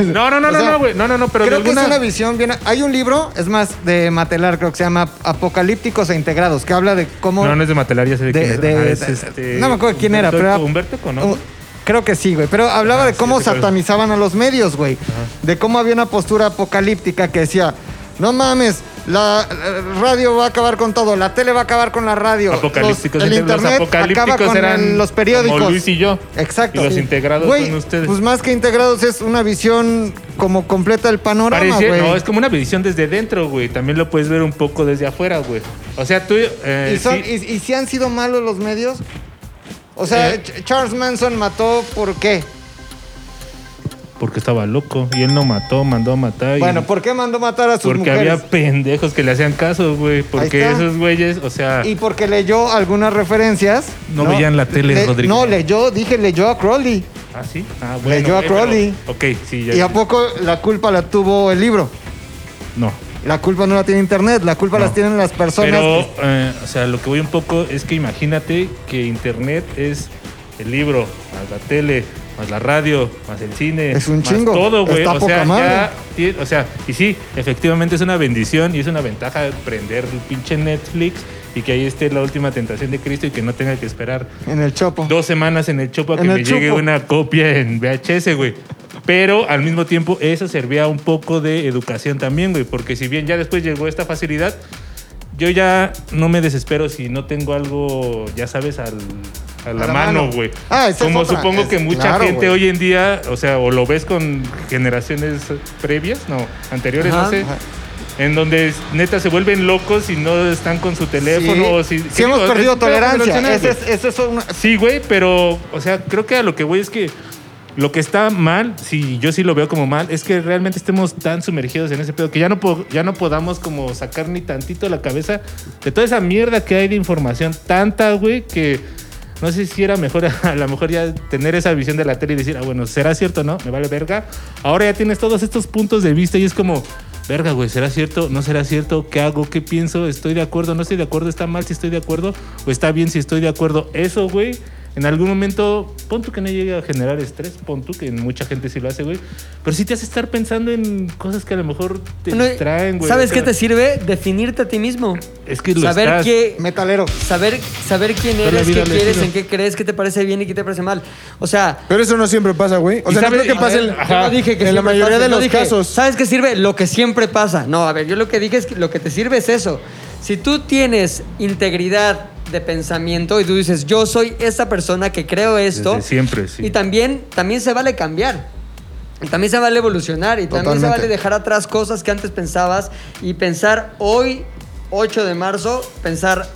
No, no, no, O no, sea, no, güey. No, no, no, pero creo de que es alguna... una visión bien... Hay un libro, es más, de Matelar, creo que se llama Apocalípticos e Integrados, que habla de cómo... No, no es de Matelar, ya sé de, de- quién es. de- Ah, es de- este- no me acuerdo quién era, Humberto pero Humberto Eco, ¿no? Uh, Creo que sí, güey. Pero hablaba Ah, de sí, cómo satanizaban a los medios, güey. De cómo había una postura apocalíptica que decía, no mames, la, radio va a acabar con todo, la tele va a acabar con la radio. Apocalípticos, los, el los internet apocalípticos acaba con eran el- los periódicos. como Luis y yo. Exacto. Y los integrados Güey, son ustedes. Pues más que integrados es una visión como completa del panorama, Parece- güey. no, es como una visión desde dentro, güey. También lo puedes ver un poco desde afuera, güey. O sea, tú... eh, ¿Y, son- sí- y- y si han sido malos los medios? O sea, Eh. Ch- Charles Manson mató por qué? Porque estaba loco. Y él no mató, mandó a matar. y- Bueno, ¿por qué mandó matar a sus porque mujeres? había pendejos que le hacían caso, güey. Porque esos güeyes, o sea, Y porque leyó algunas referencias. No veían la tele, Rodrigo. No, leyó, dije, leyó a Crowley. ah, sí. Ah, bueno. Leyó a eh, pero- Crowley. Ok, sí, ya. ¿Y a poco la culpa la tuvo el libro? No. La culpa no la tiene internet, la culpa No. las tienen las personas. Pero, eh, o sea, lo que voy un poco es que imagínate que internet es el libro, la tele, más la radio, más el cine. Es un más chingo. todo, güey. O sea, ya tie- o sea, y sí, efectivamente es una bendición y es una ventaja prender el pinche Netflix y que ahí esté la última tentación de Cristo y que no tenga que esperar En el chopo. dos semanas en el chopo a que me llegue una copia en VHS, güey. Pero al mismo tiempo eso servía un poco de educación también, güey. Porque si bien ya después llegó esta facilidad, yo ya no me desespero si no tengo algo, ya sabes, al, a la, la mano, güey. Ah, es Como otra. supongo Es- que mucha claro, gente hoy en día, o sea, o lo ves con generaciones previas, no, anteriores, Ajá. no sé. Ajá. En donde neta se vuelven locos y no están con su teléfono. Sí. o si, Sí ¿qué hemos digo? perdido Es tolerancia. Ese es, ese es una- Sí, güey, pero, o sea, creo que a lo que voy es que lo que está mal, si yo sí lo veo como mal, es que realmente estemos tan sumergidos en ese pedo que ya no, po- ya no podamos como sacar ni tantito la cabeza de toda esa mierda que hay de información, tanta, güey, que no sé si era mejor, [LAUGHS] a lo mejor ya tener esa visión de la tele y decir, ah, bueno, ¿será cierto o no? Me vale verga. Ahora ya tienes todos estos puntos de vista y es como, verga, güey, ¿será cierto? ¿No será cierto? ¿Qué hago? ¿Qué pienso? ¿Estoy de acuerdo? ¿No estoy de acuerdo? ¿Está mal si estoy de acuerdo? ¿O está bien si estoy de acuerdo? Eso, güey, en algún momento, pon tú que no llegue a generar estrés, pon tú que mucha gente sí lo hace, güey. Pero sí te hace estar pensando en cosas que a lo mejor te distraen, güey. ¿Sabes O sea, qué te sirve? Definirte a ti mismo. Es que lo saber estás. qué Metalero. saber saber quién Toda eres, qué quieres, en qué crees, qué te parece bien y qué te parece mal. O sea, Pero eso no siempre pasa, güey. O sea, no sabe- creo que pase ver, ajá. no dije que en la mayoría pasa, de los dije, casos. ¿Sabes qué sirve? Lo que siempre pasa. No, a ver, yo lo que dije es que lo que te sirve es eso. Si tú tienes integridad de pensamiento y tú dices, yo soy esta persona que creo esto. Desde siempre, sí. Y también, también se vale cambiar. Y también se vale evolucionar. Y también se vale dejar atrás cosas que antes pensabas y pensar hoy, 8 de marzo, pensar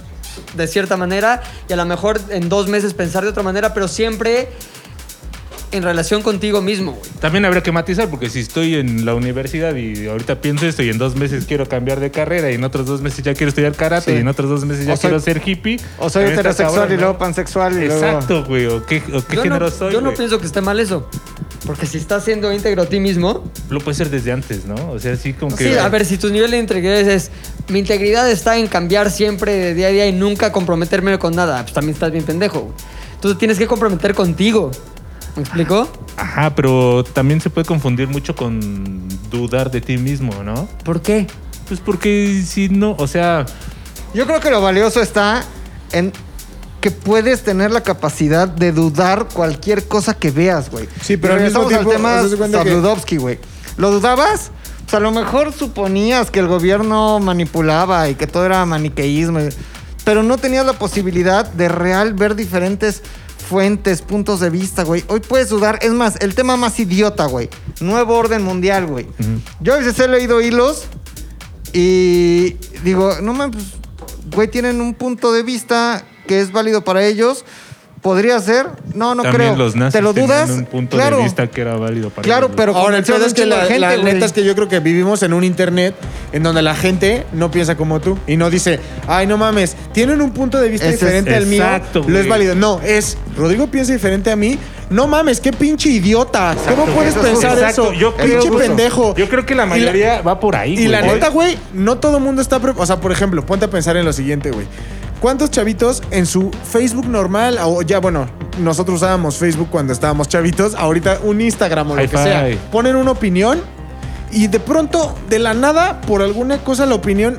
de cierta manera y a lo mejor en dos meses pensar de otra manera, pero siempre en relación contigo mismo, güey. También habría que matizar, porque si estoy en la universidad y ahorita pienso esto y en dos meses quiero cambiar de carrera y en otros dos meses ya quiero estudiar karate Sí. y en otros dos meses ya O soy- quiero ser hippie. O soy heterosexual cabrón, y luego pansexual y luego... Exacto, güey. ¿O qué, o qué Yo género no, soy? yo no pienso que esté mal eso. Porque si estás siendo íntegro a ti mismo, Lo puede ser desde antes, ¿no? O sea, sí como que... Sí, a ver, si tu nivel de integridad es, mi integridad está en cambiar siempre de día a día y nunca comprometerme con nada, pues también estás bien pendejo. güey. Entonces tienes que comprometer contigo. ¿Me explicó? Ajá, pero también se puede confundir mucho con dudar de ti mismo, ¿no? ¿Por qué? Pues porque si no, o sea... Yo creo que lo valioso está en que puedes tener la capacidad de dudar cualquier cosa que veas, güey. Sí, pero al mismo tiempo, al tema que- Sabludovsky, güey. ¿Lo dudabas? Pues a lo mejor suponías que el gobierno manipulaba y que todo era maniqueísmo, pero no tenías la posibilidad de real ver diferentes fuentes, puntos de vista, güey. Hoy puedes dudar. Es más, el tema más idiota, güey. Nuevo orden mundial, güey. Yo a veces he leído hilos y digo, no mames, pues, güey, tienen un punto de vista que es válido para ellos. ¿Podría ser? No, no también creo. los nazis ¿Te lo dudas? un punto claro. de vista que era válido para Claro, ellos, pero Ahora, el pedo es que la, gente, la güey. neta es que yo creo que vivimos en un internet en donde la gente no piensa como tú y no dice, ay, no mames, tienen un punto de vista Ese es- diferente al mío, exacto, lo güey. es válido. No, es, Rodrigo piensa diferente a mí. No mames, qué pinche idiota. ¿Cómo güey. puedes Eso pensar Exacto, eso? yo creo- pinche pendejo. Yo creo que la mayoría va por ahí, Y la güey. neta, güey, no todo el mundo está... pre- O sea, por ejemplo, ponte a pensar en lo siguiente, güey. ¿Cuántos chavitos en su Facebook normal, o ya, bueno, nosotros usábamos Facebook cuando estábamos chavitos, ahorita un Instagram o lo que sea, ponen una opinión y de pronto, de la nada, por alguna cosa, la opinión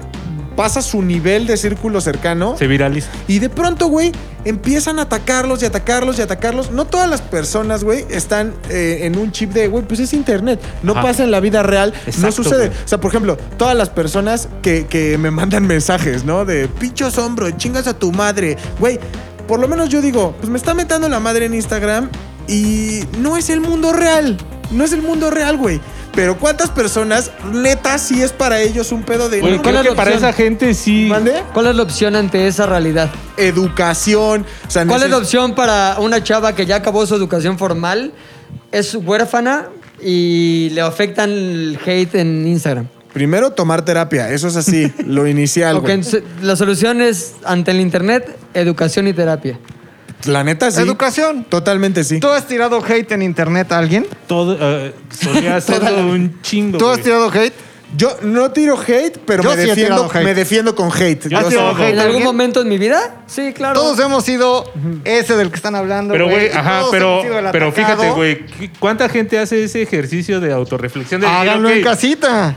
pasa su nivel de círculo cercano. Se viraliza. Y de pronto, güey, empiezan a atacarlos y atacarlos y atacarlos. No todas las personas, güey, están eh, en un chip de, güey, pues es internet. No Ajá. pasa en la vida real. no Exacto, sucede. güey. O sea, por ejemplo, todas las personas que, que me mandan mensajes, ¿no? De pinchos hombro, chingas a tu madre. Güey, por lo menos yo digo, pues me está metiendo la madre en Instagram y no es el mundo real. No es el mundo real, güey. Pero ¿cuántas personas, neta, sí es para ellos un pedo de... No, ¿cuál creo es que la para opción? esa gente sí... ¿Mande? ¿Cuál es la opción ante esa realidad? Educación. O sea, ¿Cuál es la opción para una chava que ya acabó su educación formal, es huérfana y le afectan el hate en Instagram. Primero, tomar terapia. Eso es así, [LAUGHS] lo inicial, Ok, güey. entonces, la solución es, ante el internet, educación y terapia. La neta, sí. Educación. Totalmente sí. ¿Tú has tirado hate en internet a alguien? Todo, eh, solía [LAUGHS] hacerlo un chingo. ¿Tú has güey. tirado hate? Yo no tiro hate, pero Yo me, sí he defiendo, tirado hate. me defiendo con hate. Yo sí. todo. ¿En algún momento en mi vida? Sí, claro. Todos hemos sido ese del que están hablando. Pero, güey, ajá, todos pero, hemos sido el pero atacado. fíjate, güey, ¿qué- ¿cuánta gente hace ese ejercicio de autorreflexión? De decir, Háganlo en casita.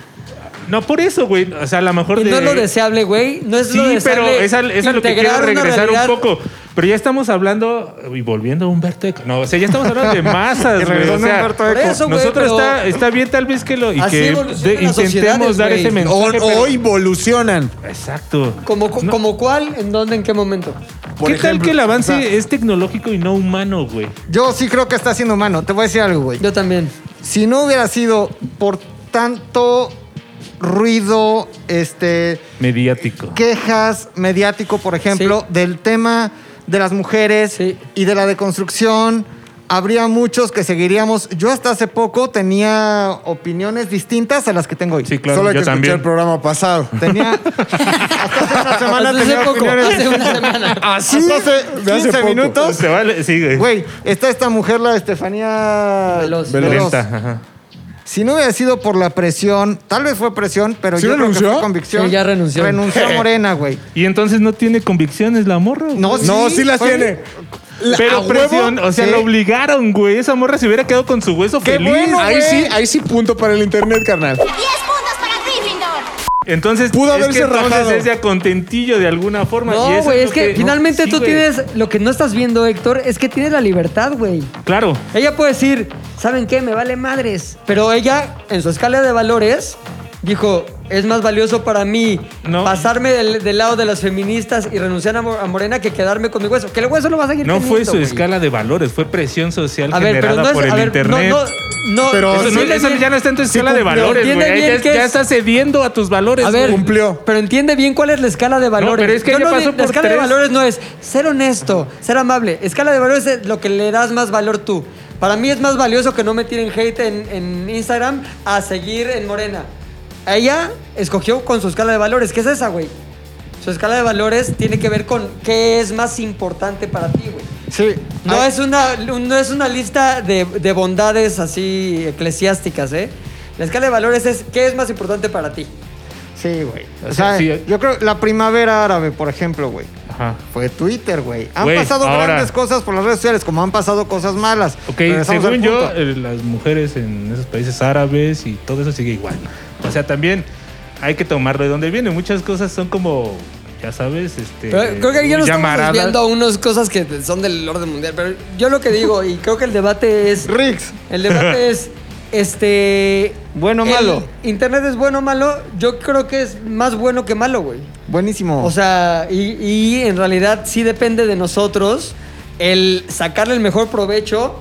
No, por eso, güey. O sea, a lo mejor Y de... no es lo deseable, güey. No es Sí, lo deseable. pero es a, es a lo que quiero regresar un poco. Pero ya estamos hablando, y volviendo a Humberto Eco. No, o sea, ya estamos hablando de [LAUGHS] masas, güey. O regresando a sea, Humberto Eco. eso, güey, nosotros pero- está, está bien tal vez que lo... Y Así que evolucionan de- intentemos dar ese O, mensaje. pero- o evolucionan. Exacto. ¿Como, No. ¿Como cuál? ¿En dónde? ¿En qué momento? Por ¿Qué tal que el avance o sea- es tecnológico y no humano, güey? Yo sí creo que está siendo humano. Te voy a decir algo, güey. Yo también. Si no hubiera sido por tanto ruido, este, Mediático. quejas mediático, por ejemplo, Sí. del tema de las mujeres Sí. y de la deconstrucción, habría muchos que seguiríamos. Yo hasta hace poco tenía opiniones distintas a las que tengo hoy. Sí, claro, Solo hay yo que escuchar también. el programa pasado. Tenía [LAUGHS] hasta hace una semana Hace tenía poco, opiniones hace una semana. [LAUGHS] Así ¿Sí? hace De hace 15 poco. minutos. Se vale, sí, güey. Está esta mujer, la Estefanía Veloz. Lenta, ajá. Si no hubiera sido por la presión, tal vez fue presión, pero ¿Sí yo creo que renunció? fue convicción. Sí, ya renunció. Renunció a [LAUGHS] Morena, güey. Y entonces no tiene convicciones la morra. güey. No, No, sí las fue- tiene. La- a Pero huevo, presión, o sea, sí. la obligaron, güey. Esa morra se hubiera quedado con su hueso Qué feliz. bueno, Ahí güey. sí, ahí sí punto para el internet, carnal. 10 puntos. Entonces, Pudo es haberse que entonces rajado. es ya contentillo de alguna forma. No, güey, es que, finalmente sí, tú tienes. Lo que no estás viendo, Héctor, es que tienes la libertad, güey. Claro. Ella puede decir, ¿saben qué? Me vale madres. Pero ella, en su escala de valores, dijo, es más valioso para mí No. pasarme del, del lado de las feministas y renunciar a, Mo- a Morena que quedarme con mi hueso. Que el hueso lo va a seguir No fue su escala de valores, fue presión social A ver, pero generada no es... por el a ver, internet. No, no, no, Pero eso, ya no está en tu escala de valores, güey. Ya, bien que ya es- estás cediendo a tus valores. A ver. Cumplió. Pero entiende bien cuál es la escala de valores. pero es que Yo no pasó por La escala de valores no es ser honesto, ser amable. Escala de valores es lo que le das más valor tú. Para mí es más valioso que no me tiren hate en, en Instagram a seguir en Morena. Ella escogió con su escala de valores. ¿Qué es esa, güey? Su escala de valores tiene que ver con qué es más importante para ti, güey. Sí. No es una, no es una lista de, de bondades así eclesiásticas, ¿eh? La escala de valores es qué es más importante para ti. Sí, güey. O O sea, sea, sí. yo creo la primavera árabe, por ejemplo, güey. Ajá. Fue Twitter, güey. Han Güey, pasado ahora- grandes cosas por las redes sociales, como han pasado cosas malas. Ok, Regresamos según yo, eh, las mujeres en esos países árabes y todo eso sigue igual. O sea, también hay que tomarlo de donde viene. Muchas cosas son como, ya sabes, este. Pero creo que ya nos estamos llamaradas. desviando a unas cosas que son del orden mundial. Pero yo lo que digo, y creo que el debate es. [LAUGHS] Riggs. El debate [LAUGHS] es. Este. Bueno o malo. Internet es bueno o malo. Yo creo que es más bueno que malo, güey. Buenísimo. O sea, y, y en realidad sí depende de nosotros el sacarle el mejor provecho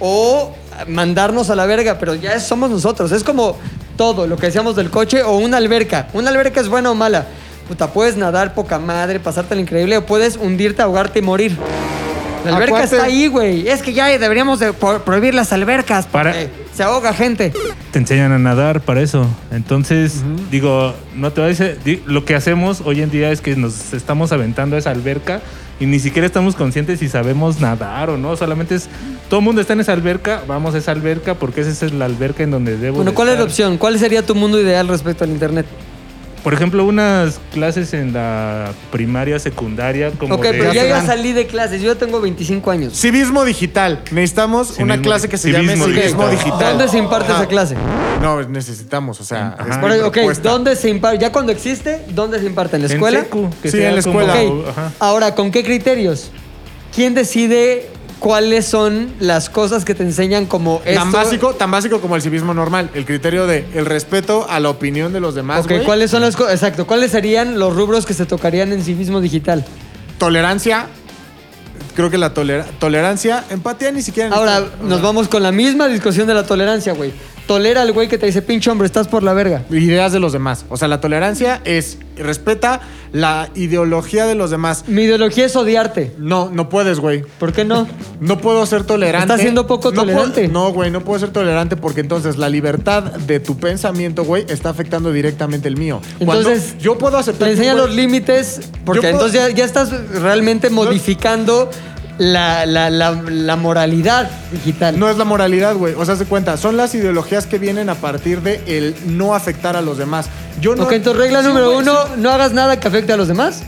o mandarnos a la verga, pero ya somos nosotros. Es como todo, lo que decíamos del coche o una alberca. Una alberca es buena o mala. Puta, puedes nadar poca madre, pasarte increíble o puedes hundirte, ahogarte y morir. La alberca está ahí, güey. Es que ya deberíamos de pro- prohibir las albercas Para- porque se ahoga gente. Te enseñan a nadar para eso. Entonces, digo, no te voy a decir. di- Lo que hacemos hoy en día es que nos estamos aventando a esa alberca y ni siquiera estamos conscientes si sabemos nadar o no. Solamente es. Todo el mundo está en esa alberca, vamos a esa alberca porque esa es la alberca en donde debo. Bueno, de ¿cuál es la opción? ¿Cuál sería tu mundo ideal respecto al internet? Por ejemplo, unas clases en la primaria, secundaria, como. ok, de- pero ya, ya salí de clases. Yo ya tengo 25 años. Civismo digital. Necesitamos una clase que se llame civismo digital. digital. ¿Dónde se imparte Ajá. esa clase? No, necesitamos, o sea, Ajá. es Por mi ahí, ok. ¿dónde se imparte? Ya cuando existe, ¿dónde se imparte? ¿En la en escuela? secu, que Sí, en la como- escuela. Ahora, ¿con qué criterios? ¿Quién decide cuáles son las cosas que te enseñan como esto? Tan básico, tan básico como el civismo normal. El criterio de el respeto a la opinión de los demás, Ok, güey. ¿cuáles son las cosas? Exacto, ¿cuáles serían los rubros que se tocarían en civismo digital? Tolerancia. Creo que la tolera- tolerancia, empatía ni siquiera. Ahora, necesita- nos vamos con la misma discusión de la tolerancia, güey. Tolera al güey que te dice, pinche hombre, estás por la verga. Ideas de los demás. O sea, la tolerancia es respeta la ideología de los demás. Mi ideología es odiarte. No, no puedes, güey. ¿Por qué no? No puedo ser tolerante. Estás siendo poco No tolerante. No, güey, no puedo ser tolerante porque entonces la libertad de tu pensamiento, güey, está afectando directamente el mío. Cuando Entonces, yo puedo aceptar. Un enseña los límites, porque puedo- entonces ya, ya estás realmente modificando la, la- la- la moralidad digital. No es la moralidad, güey. O sea, se cuenta, son las ideologías que vienen a partir de el no afectar a los demás. Yo no. ok, entonces regla Sí, número güey, uno, no hagas nada que afecte a los demás. sí.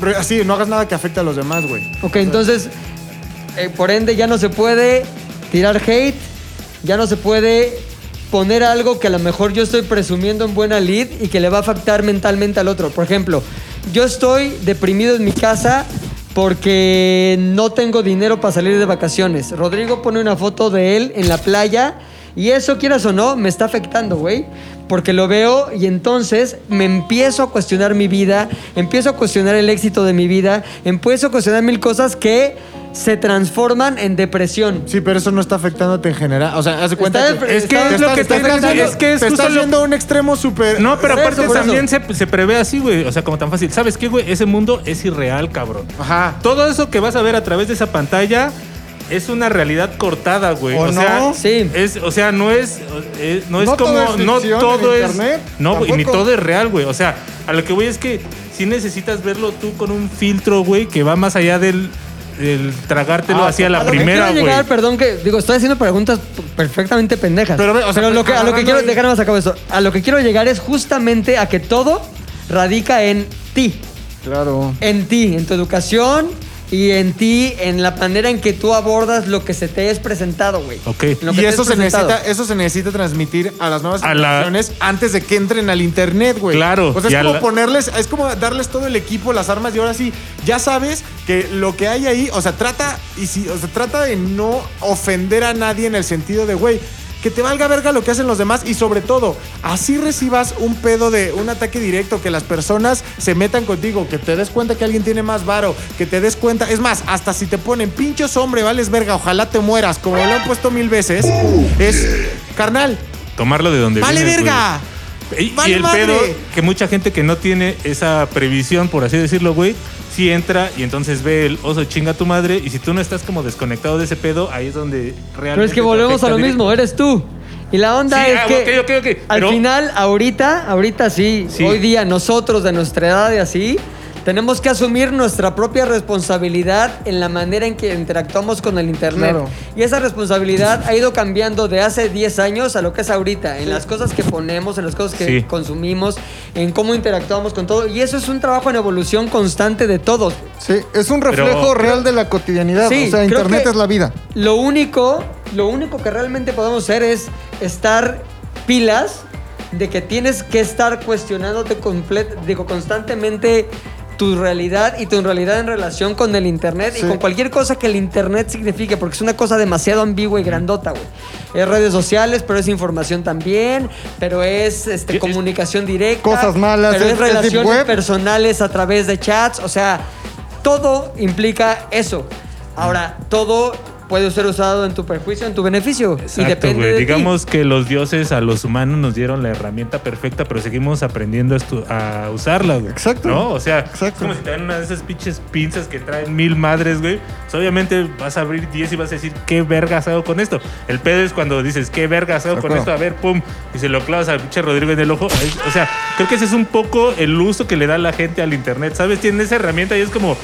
Re- Sí, no hagas nada que afecte a los demás, güey. Ok, entonces, eh, por ende, ya no se puede tirar hate, ya no se puede poner algo que a lo mejor yo estoy presumiendo en buena lead y que le va a afectar mentalmente al otro. Por ejemplo, yo estoy deprimido en mi casa porque no tengo dinero para salir de vacaciones. Rodrigo pone una foto de él en la playa y eso, quieras o no, me está afectando, güey. Porque lo veo y entonces me empiezo a cuestionar mi vida, empiezo a cuestionar el éxito de mi vida, empiezo a cuestionar mil cosas que se transforman en depresión. Sí, pero eso no está afectándote en general. O sea, haz de cuenta Está- que Es que está- es lo que te yendo- es que es te justo estás lo- yendo a un extremo súper. No, pero aparte eso. también se, se prevé así, güey. O sea, como tan fácil. ¿Sabes qué, güey? Ese mundo es irreal, cabrón. Ajá. Todo eso que vas a ver a través de esa pantalla es una realidad cortada, güey. ¿O O, sea, no? Sí. es, o sea, no es, eh, no es No todo como, es no todo es, internet, no, güey, ni todo es real, güey. O sea, a lo que voy es que si necesitas verlo tú con un filtro, güey, que va más allá del, del tragártelo Ah, hacia A la lo que primera, güey. llegar, perdón que digo, estoy haciendo preguntas perfectamente pendejas. Pero o sea, lo que, a lo que quiero, déjame más acabo esto. A lo que quiero llegar es justamente a que todo radica en ti. Claro. En ti, en tu educación y en ti, en la manera en que tú abordas lo que se te es presentado, güey. Ok. Y eso es se, presentado. necesita, eso se necesita transmitir a las nuevas A la- generaciones antes de que entren al internet, güey. Claro, O sea, es como la- ponerles, es como darles todo el equipo, las armas, y ahora sí, ya sabes que lo que hay ahí, o sea, trata, y si, o sea, trata de no ofender a nadie en el sentido de, güey, que te valga verga lo que hacen los demás y sobre todo, así recibas un pedo de un ataque directo, que las personas se metan contigo, que te des cuenta que alguien tiene más varo, que te des cuenta, es más, hasta si te ponen pinchos hombre, vales verga, ojalá te mueras, como lo han puesto mil veces, es, carnal, Tomarlo de donde vale viene, verga. Y, y ¡Vale el madre! pedo, que mucha gente que no tiene esa previsión, por así decirlo, güey, sí entra y entonces ve el oso chinga tu madre. Y si tú no estás como desconectado de ese pedo, ahí es donde realmente. Pero es que volvemos a lo directo. mismo, eres tú. Y la onda Sí, es ah, que ok, ok, ok. al Pero- final, ahorita, ahorita sí, Sí. hoy día nosotros de nuestra edad y así, tenemos que asumir nuestra propia responsabilidad en la manera en que interactuamos con el internet. Claro. Y esa responsabilidad ha ido cambiando de hace 10 años a lo que es ahorita, en las cosas que ponemos, en las cosas que Sí. consumimos, en cómo interactuamos con todo. Y eso es un trabajo en evolución constante de todos. Sí, es un reflejo Pero- real de la cotidianidad. Sí, o sea, internet es la vida. Lo único, lo único que realmente podemos hacer es estar pilas de que tienes que estar cuestionándote digo, constantemente tu realidad y tu realidad en relación con el internet y con cualquier cosa que el internet signifique, porque es una cosa demasiado ambigua y grandota, güey. Es redes sociales, pero es información también, pero es este, Es- comunicación directa. Cosas malas, pero es- relaciones web. personales a través de chats, o sea, todo implica eso. Ahora, todo puede ser usado en tu perjuicio, en tu beneficio. y Exacto, depende güey. de ti. Digamos que los dioses a los humanos nos dieron la herramienta perfecta, pero seguimos aprendiendo a, usarla, güey. Exacto. ¿No? O sea, Exacto. es como si te dan una de esas pinches pinzas que traen mil madres, güey. Pues obviamente vas a abrir 10 y vas a decir, ¿qué vergas hago con esto? El pedo es cuando dices, ¿qué vergas hago con esto? A ver, pum, y se lo clavas al pinche Rodrigo en el ojo. O sea, creo que ese es un poco el uso que le da la gente al internet, ¿sabes? Tienen esa herramienta y es como.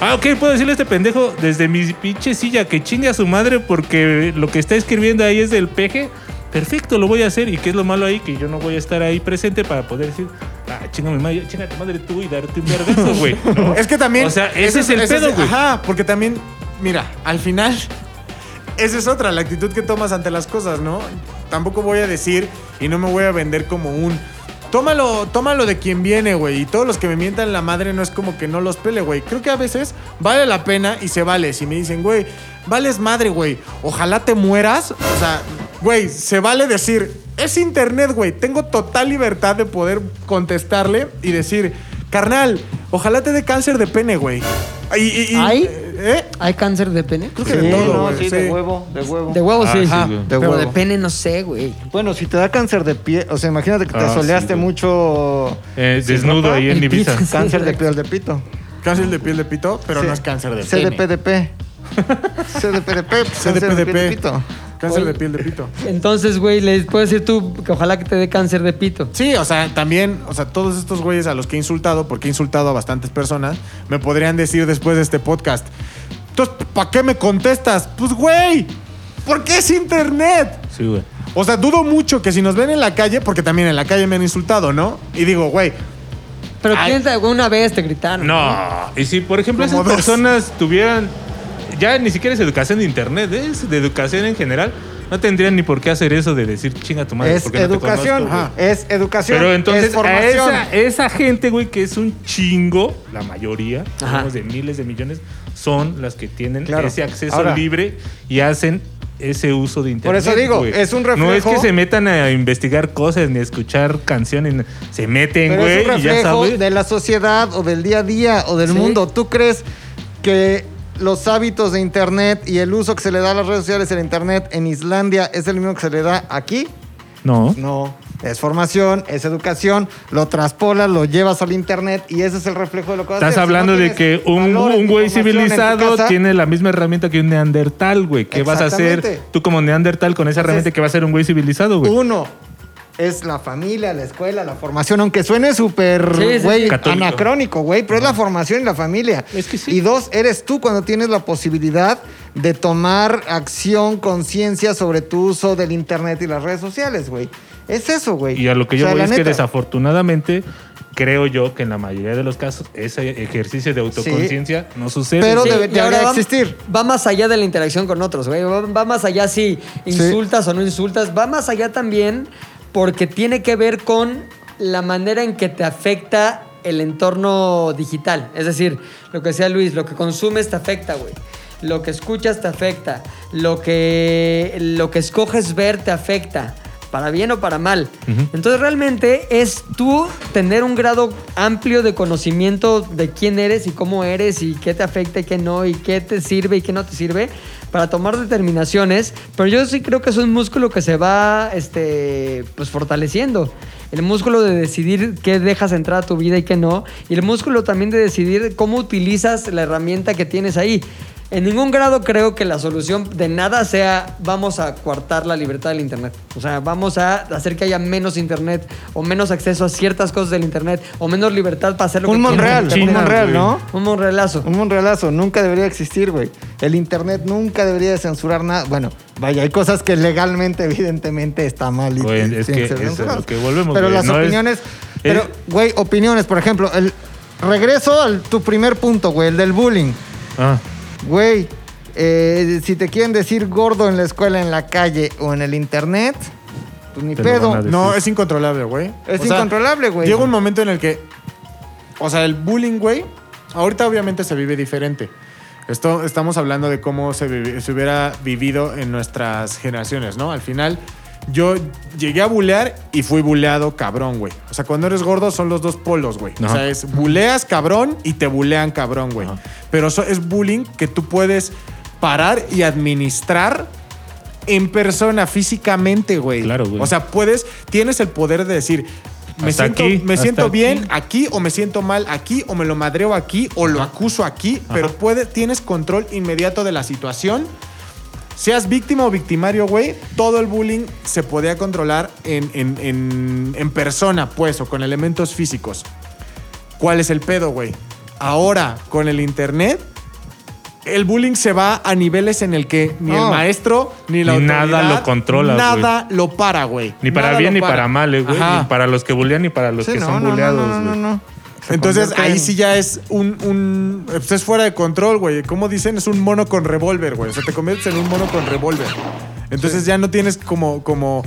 Ah, ok, puedo decirle a este pendejo desde mi pinche silla que chingue a su madre porque lo que está escribiendo ahí es del peje. Perfecto, lo voy a hacer. ¿Y qué es lo malo ahí? Que yo no voy a estar ahí presente para poder decir, ah, chinga mi madre, chinga tu madre tú y darte un vergazo, güey. [LAUGHS] ¿no? Es que también. O sea, ese es el ese pedo, güey. Ajá, porque también, mira, al final, esa es otra, la actitud que tomas ante las cosas, ¿no? Tampoco voy a decir y no me voy a vender como un. Tómalo, tómalo de quien viene, güey. Y todos los que me mientan la madre no es como que no los pele, güey. Creo que a veces vale la pena y se vale. Si me dicen, güey, vales madre, güey. Ojalá te mueras. O sea, güey, se vale decir, es internet, güey. Tengo total libertad de poder contestarle y decir, carnal, ojalá te dé cáncer de pene, güey. Y, ¿Ay? Eh. ¿Hay cáncer de pene? Creo que de todo, no, güey, sí, de sí. huevo, de huevo. De huevo Ah, sí. sí, güey. De Pero de pene no sé, güey. Bueno, si te da cáncer de piel, o sea, imagínate que te Ah, sí, soleaste güey. mucho Eh, sin desnudo ropa, ahí en El Ibiza. pito. Cáncer de piel de pito. Cáncer de piel de pito, pero Sí. no es cáncer de pene. [LAUGHS] CDPDP. CDPDP. Cáncer de piel de CDPDP. pito. Cáncer Oye. de piel de pito. Entonces, güey, les puedes decir tú que ojalá que te dé cáncer de pito. Sí, o sea, también, o sea, todos estos güeyes a los que he insultado, porque he insultado a bastantes personas, me podrían decir después de este podcast, entonces, ¿para qué me contestas? Pues, güey, ¿por qué es internet? Sí, güey. O sea, dudo mucho que si nos ven en la calle, porque también en la calle me han insultado, ¿no? Y digo, güey, Pero Ay. quién sabe, una vez te gritaron. No, y si por ejemplo esas dos. personas tuvieran, ya ni siquiera es educación de internet, es de educación en general, no tendrían ni por qué hacer eso de decir chinga tu madre. Es porque no te educación. conozco, güey". es educación. Pero entonces es a formación. esa, esa gente, güey, que es un chingo, la mayoría, hablamos de miles de millones, son las que tienen Claro. ese acceso Ahora. libre y hacen ese uso de internet. eso digo, es un No es reflejo- que se metan a investigar cosas ni a escuchar canciones, se meten, güey, es un y ya reflejo sabes. de la sociedad o del día a día o del Sí. mundo. ¿Tú crees que los hábitos de Internet y el uso que se le da a las redes sociales en Internet en Islandia es el mismo que se le da aquí? No. No. Es formación, es educación, lo traspolas, lo llevas al Internet y ese es el reflejo de lo que vas a Estás hacer. Si no hablando de que un, güey civilizado casa, tiene la misma herramienta que un neandertal, güey. ¿Qué vas a hacer tú como neandertal con esa herramienta que va a ser un güey civilizado, güey? Uno, es la familia, la escuela, la formación, aunque suene súper, Sí, sí, güey, sí. Anacrónico, güey, pero es la formación y la familia. Es que sí. Y dos, eres tú cuando tienes la posibilidad de tomar acción, conciencia sobre tu uso del internet y las redes sociales, güey. Es eso, güey. Y a lo que yo O sea, voy es que desafortunadamente creo yo que en la mayoría de los casos ese ejercicio de autoconciencia no sucede. Pero ahora debería va, existir. Va más allá de la interacción con otros, güey. Va, va más allá si insultas o no insultas. Va más allá también porque tiene que ver con la manera en que te afecta el entorno digital. Es decir, lo que decía Luis, lo que consumes te afecta, güey. Lo que escuchas te afecta. Lo que, lo que escoges ver te afecta. Para bien o para mal. Entonces realmente es tú tener un grado amplio de conocimiento de quién eres y cómo eres y qué te afecta y qué no y qué te sirve y qué no te sirve para tomar determinaciones. Pero yo sí creo que es un músculo que se va este, pues fortaleciendo. El músculo de decidir qué dejas entrar a tu vida y qué no. Y el músculo también de decidir cómo utilizas la herramienta que tienes ahí. En ningún grado creo que la solución de nada sea vamos a coartar la libertad del Internet. O sea, vamos a hacer que haya menos Internet o menos acceso a ciertas cosas del Internet o menos libertad para hacer lo Un que Monreal, quieras. un Monreal. ¿no? Un Monrealazo. Un monrealazo, nunca debería existir, güey. El internet nunca debería de censurar nada. Bueno, vaya, hay cosas que legalmente, evidentemente, está mal. y Güey, es que es lo que volvemos, Pero güey, las no opiniones. es- Pero, güey, opiniones, por ejemplo, el regreso al tu primer punto, güey, el del bullying. Ah, Güey, eh, si te quieren decir gordo en la escuela, en la calle o en el internet, pues ni Te lo pedo. van a decir. no, es incontrolable, güey. Es O sea, incontrolable, güey. Llega un momento en el que, o sea, el bullying, güey, ahorita obviamente se vive diferente. Esto, estamos hablando de cómo se, vivi- se hubiera vivido en nuestras generaciones, ¿no? Al final, yo llegué a bulear y fui buleado cabrón, güey. O sea, cuando eres gordo son los dos polos, güey. O sea, es buleas cabrón y te bulean cabrón, güey. Pero eso es bullying que tú puedes parar y administrar en persona, físicamente, güey. Claro, güey. O sea, puedes, tienes el poder de decir, me Hasta siento, aquí, me siento bien aquí o me siento mal aquí o me lo madreo aquí o lo acuso aquí, pero puede, tienes control inmediato de la situación. Seas víctima o victimario, güey, todo el bullying se podía controlar en, en- en- en persona, pues, o con elementos físicos. ¿Cuál es el pedo, güey? Ahora, con el internet, el bullying se va a niveles en el que ni el maestro ni la Ni nada lo controla, Nada lo para, güey. ni para Nada bien ni para. para mal, eh, güey. Ni para los que bulean ni para los Sí, que no, son no, no, buleados, no, no, güey. no. Entonces ahí en- sí ya es un, un. Pues es fuera de control, güey. ¿Cómo dicen? Es un mono con revólver, güey. O sea, te conviertes en un mono con revólver. Entonces ya no tienes como. como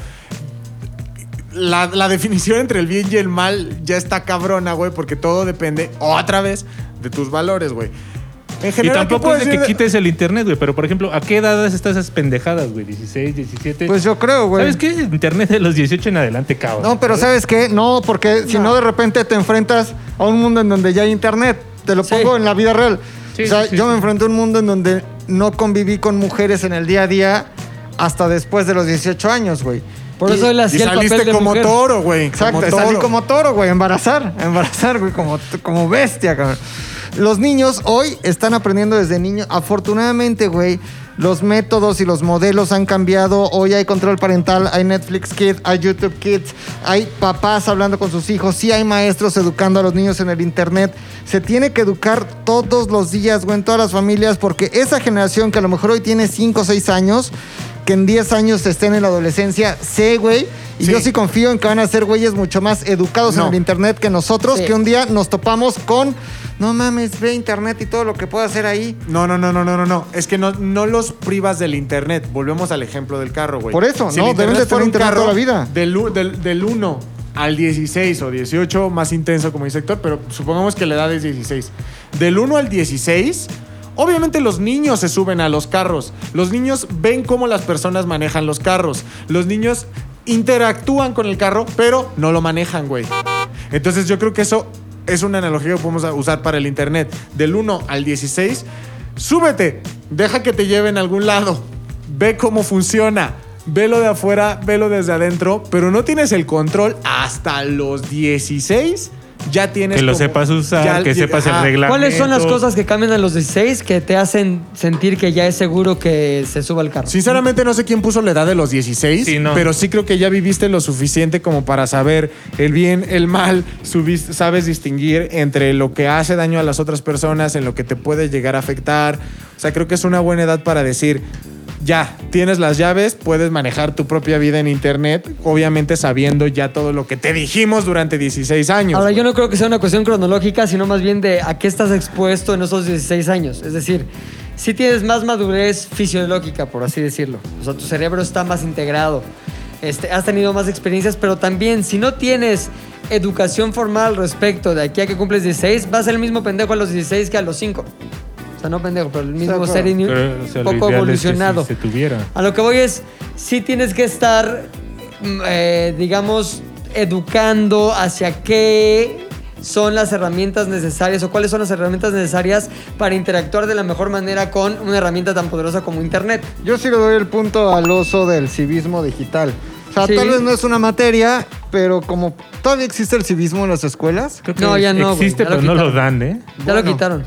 la, la definición entre el bien y el mal ya está cabrona, güey, porque todo depende, otra vez, de tus valores, güey. En Y general, ¿qué tampoco es de que quites el internet, güey. Pero, por ejemplo, ¿a qué edad estás esas pendejadas, güey? ¿16, 17? Pues yo creo, güey. ¿Sabes qué? Internet de los 18 en adelante, cabrón. No, pero ¿sabes qué? No, porque si no de repente te enfrentas a un mundo en donde ya hay internet. Te lo Sí. pongo en la vida real. Sí, o sea, sí, sí, yo me enfrenté a un mundo en donde no conviví con mujeres en el día a día hasta después de los 18 años, güey. Por Y- eso él Y hacía el papel saliste de como mujer. toro, güey. Exacto, como salí como toro, güey, embarazar, embarazar, güey, como, como bestia, cabrón. Los niños hoy están aprendiendo desde niños. Afortunadamente, güey, los métodos y los modelos han cambiado. Hoy hay control parental, hay Netflix Kids, hay YouTube Kids, hay papás hablando con sus hijos, sí hay maestros educando a los niños en el internet. Se tiene que educar todos los días, güey, en todas las familias, porque esa generación que a lo mejor hoy tiene 5 o 6 años, que en 10 años estén en la adolescencia, sé, güey. Y Sí. yo sí confío en que van a ser güeyes mucho más educados No. en el internet que nosotros, Sí. que un día nos topamos con, no mames, ve internet y todo lo que puedo hacer ahí. No, no, no, no, no, no, no. Es que no, no los privas del internet. Volvemos al ejemplo del carro, güey. Por eso, el no, deben de un internet toda la vida. Del, u- del, del 1 al 16 o 18, más intenso como dice Héctor, pero supongamos que la edad es 16. Del 1 al 16, obviamente los niños se suben a los carros. Los niños ven cómo las personas manejan los carros. Los niños interactúan con el carro, pero no lo manejan, güey. Entonces yo creo que eso es una analogía que podemos usar para el internet. Del 1 al 16, súbete, deja que te lleven a algún lado, ve cómo funciona. Velo de afuera, velo desde adentro, pero no tienes el control hasta los 16. Ya tienes Que lo como- sepas usar, ya- que sepas el ajá. reglamento. ¿Cuáles son las cosas que cambian a los 16 que te hacen sentir que ya es seguro que se suba al carro? Sinceramente no sé quién puso la edad de los 16, Sí, no. pero sí creo que ya viviste lo suficiente como para saber el bien, el mal, sabes distinguir entre lo que hace daño a las otras personas, en lo que te puede llegar a afectar. O sea, creo que es una buena edad para decir, ya, tienes las llaves, puedes manejar tu propia vida en internet, obviamente sabiendo ya todo lo que te dijimos durante 16 años. Ahora, yo no creo que sea una cuestión cronológica, sino más bien de a qué estás expuesto en esos 16 años. Es decir, si tienes más madurez fisiológica, por así decirlo. O sea, tu cerebro está más integrado. Este, has tenido más experiencias, pero también si no tienes educación formal al respecto de aquí a que cumples 16, vas a ser el mismo pendejo a los 16 que a los 5. O sea, no pendejo, pero el mismo ser Pero, o sea, lo poco ideal es que evolucionado. sí se tuviera. A lo que voy es, sí tienes que estar, mm, eh, digamos, educando hacia qué son las herramientas necesarias o cuáles son las herramientas necesarias para interactuar de la mejor manera con una herramienta tan poderosa como Internet. Yo sí le doy el punto al oso del civismo digital. O sea, Sí. tal vez no es una materia, pero como todavía existe el civismo en las escuelas, Creo que No, ya no, güey, Existe, ya pero no lo dan, ¿eh? Ya Bueno. lo quitaron.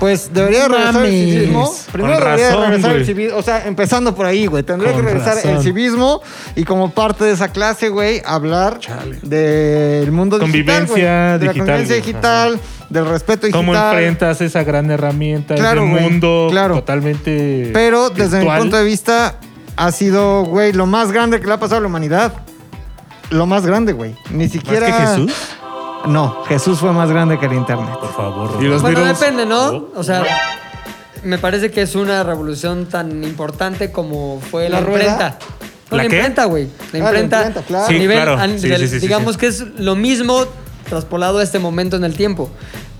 pues debería regresar el civismo. Primero Con debería razón, regresar el civismo, o sea, empezando por ahí, güey. Tendría Con que regresar el civismo y como parte de esa clase, güey, hablar del mundo Convivencia digital, güey. De la digital, convivencia digital, del respeto digital. ¿Cómo enfrentas esa gran herramienta, Claro, ese mundo claro. totalmente Pero desde mi punto de vista, ha sido, güey, lo más grande que le ha pasado a la humanidad. Lo más grande, güey. Ni ¿Más siquiera. que Jesús? No, Jesús fue más grande que el internet. Por favor. Y los Bueno, virus- depende, ¿no? O sea, me parece que es una revolución tan importante como fue la, ¿La rueda? imprenta. No, ¿La la, qué? imprenta, güey. La Ah, la imprenta. imprenta, claro. a Sí, nivel- claro. Sí, digamos sí. que es lo mismo traspolado a este momento en el tiempo.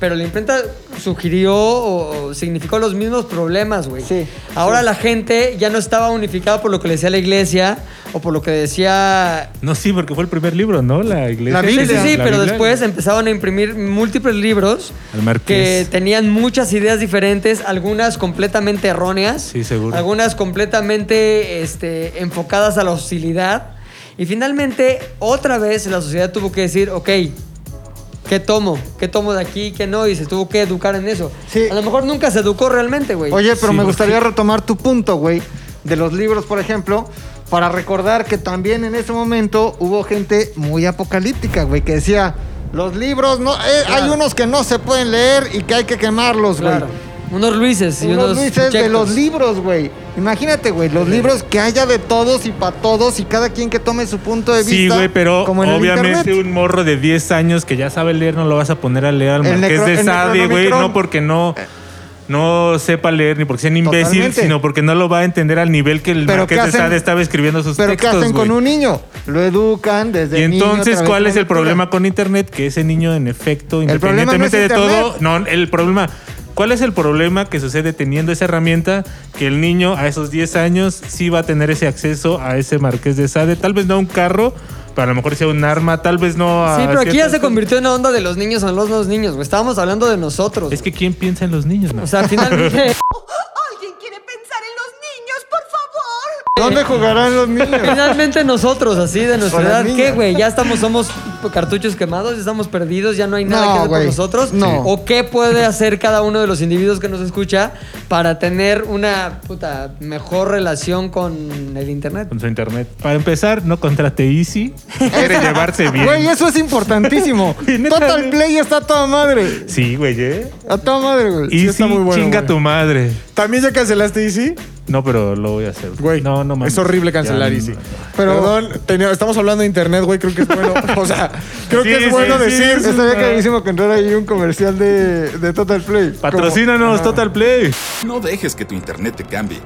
Pero la imprenta sugirió o, o significó los mismos problemas, güey. Sí, Ahora la gente ya no estaba unificada por lo que le decía la iglesia o por lo que decía No, sí, porque fue el primer libro, ¿no? La iglesia. La Sí, sí, Biblia. sí, La pero Biblia. después empezaron a imprimir múltiples libros El Marqués. que tenían muchas ideas diferentes, algunas completamente erróneas, Sí, seguro. algunas completamente este, enfocadas a la hostilidad. Y finalmente, otra vez la sociedad tuvo que decir, ok, ¿qué tomo? ¿Qué tomo de aquí? ¿Qué no? Y se tuvo que educar en eso. Sí. A lo mejor nunca se educó realmente, güey. Oye, pero Sí, me gustaría retomar tu punto, güey, de los libros, por ejemplo, para recordar que también en ese momento hubo gente muy apocalíptica, güey, que decía, los libros, no, eh, hay unos que no se pueden leer y que hay que quemarlos, güey. Claro. Unos Luises y Unos unos, Luises de los libros, güey. Imagínate, güey, los libros que haya de todos y para todos y cada quien que tome su punto de vista. Sí, güey, pero como en el obviamente un morro de 10 años que ya sabe leer no lo vas a poner a leer al El Marqués de Sade, güey, no porque no no sepa leer ni porque sea un imbécil, Totalmente. sino porque no lo va a entender al nivel que el Pero Marqués ¿qué de? Sade estaba escribiendo sus Pero ¿qué textos, hacen con un niño? Lo educan desde Y entonces, ¿cuál es el problema con Internet? Que ese niño, en efecto, independientemente no de todo, no, el problema, ¿cuál es el problema que sucede teniendo esa herramienta? Que el niño a esos 10 años sí va a tener ese acceso a ese Marqués de Sade, tal vez no a un carro, a lo mejor sea un arma, tal vez no. a Sí, pero aquí ya se convirtió en la onda de los niños son los dos niños, güey. Estábamos hablando de nosotros. Es que ¿quién piensa en los niños? no? O sea, finalmente. [LAUGHS] ¿Alguien quiere pensar en los niños, por favor? ¿Dónde jugarán los niños? Finalmente nosotros, así de nuestra edad, ¿qué, güey? Ya estamos, somos cartuchos quemados, ya estamos perdidos, ya no hay nada No, que hacer güey. por nosotros. No. ¿O qué puede hacer cada uno de los individuos que nos escucha para tener una puta mejor relación con el internet? Con su internet. Para empezar, no contrate Easy. Quiere llevarse bien. Güey, eso es importantísimo. [LAUGHS] Neta, Total güey. Play está a toda madre. Sí, güey, ¿eh? A toda madre, güey. Easy, está muy bueno, chinga güey. tu madre. ¿También ya cancelaste Easy? No, pero lo voy a hacer. Güey, no, no mames. es horrible cancelar Ya, Easy. Pero- Perdón, tenía- estamos hablando de internet, güey, creo que es bueno. [LAUGHS] O sea, creo Sí, que es sí, bueno sí, decir. sí. Estaría carísimo que entrara ahí un comercial de, de Total Play. Patrocínanos, Como- Total Play. No dejes que tu internet te cambie.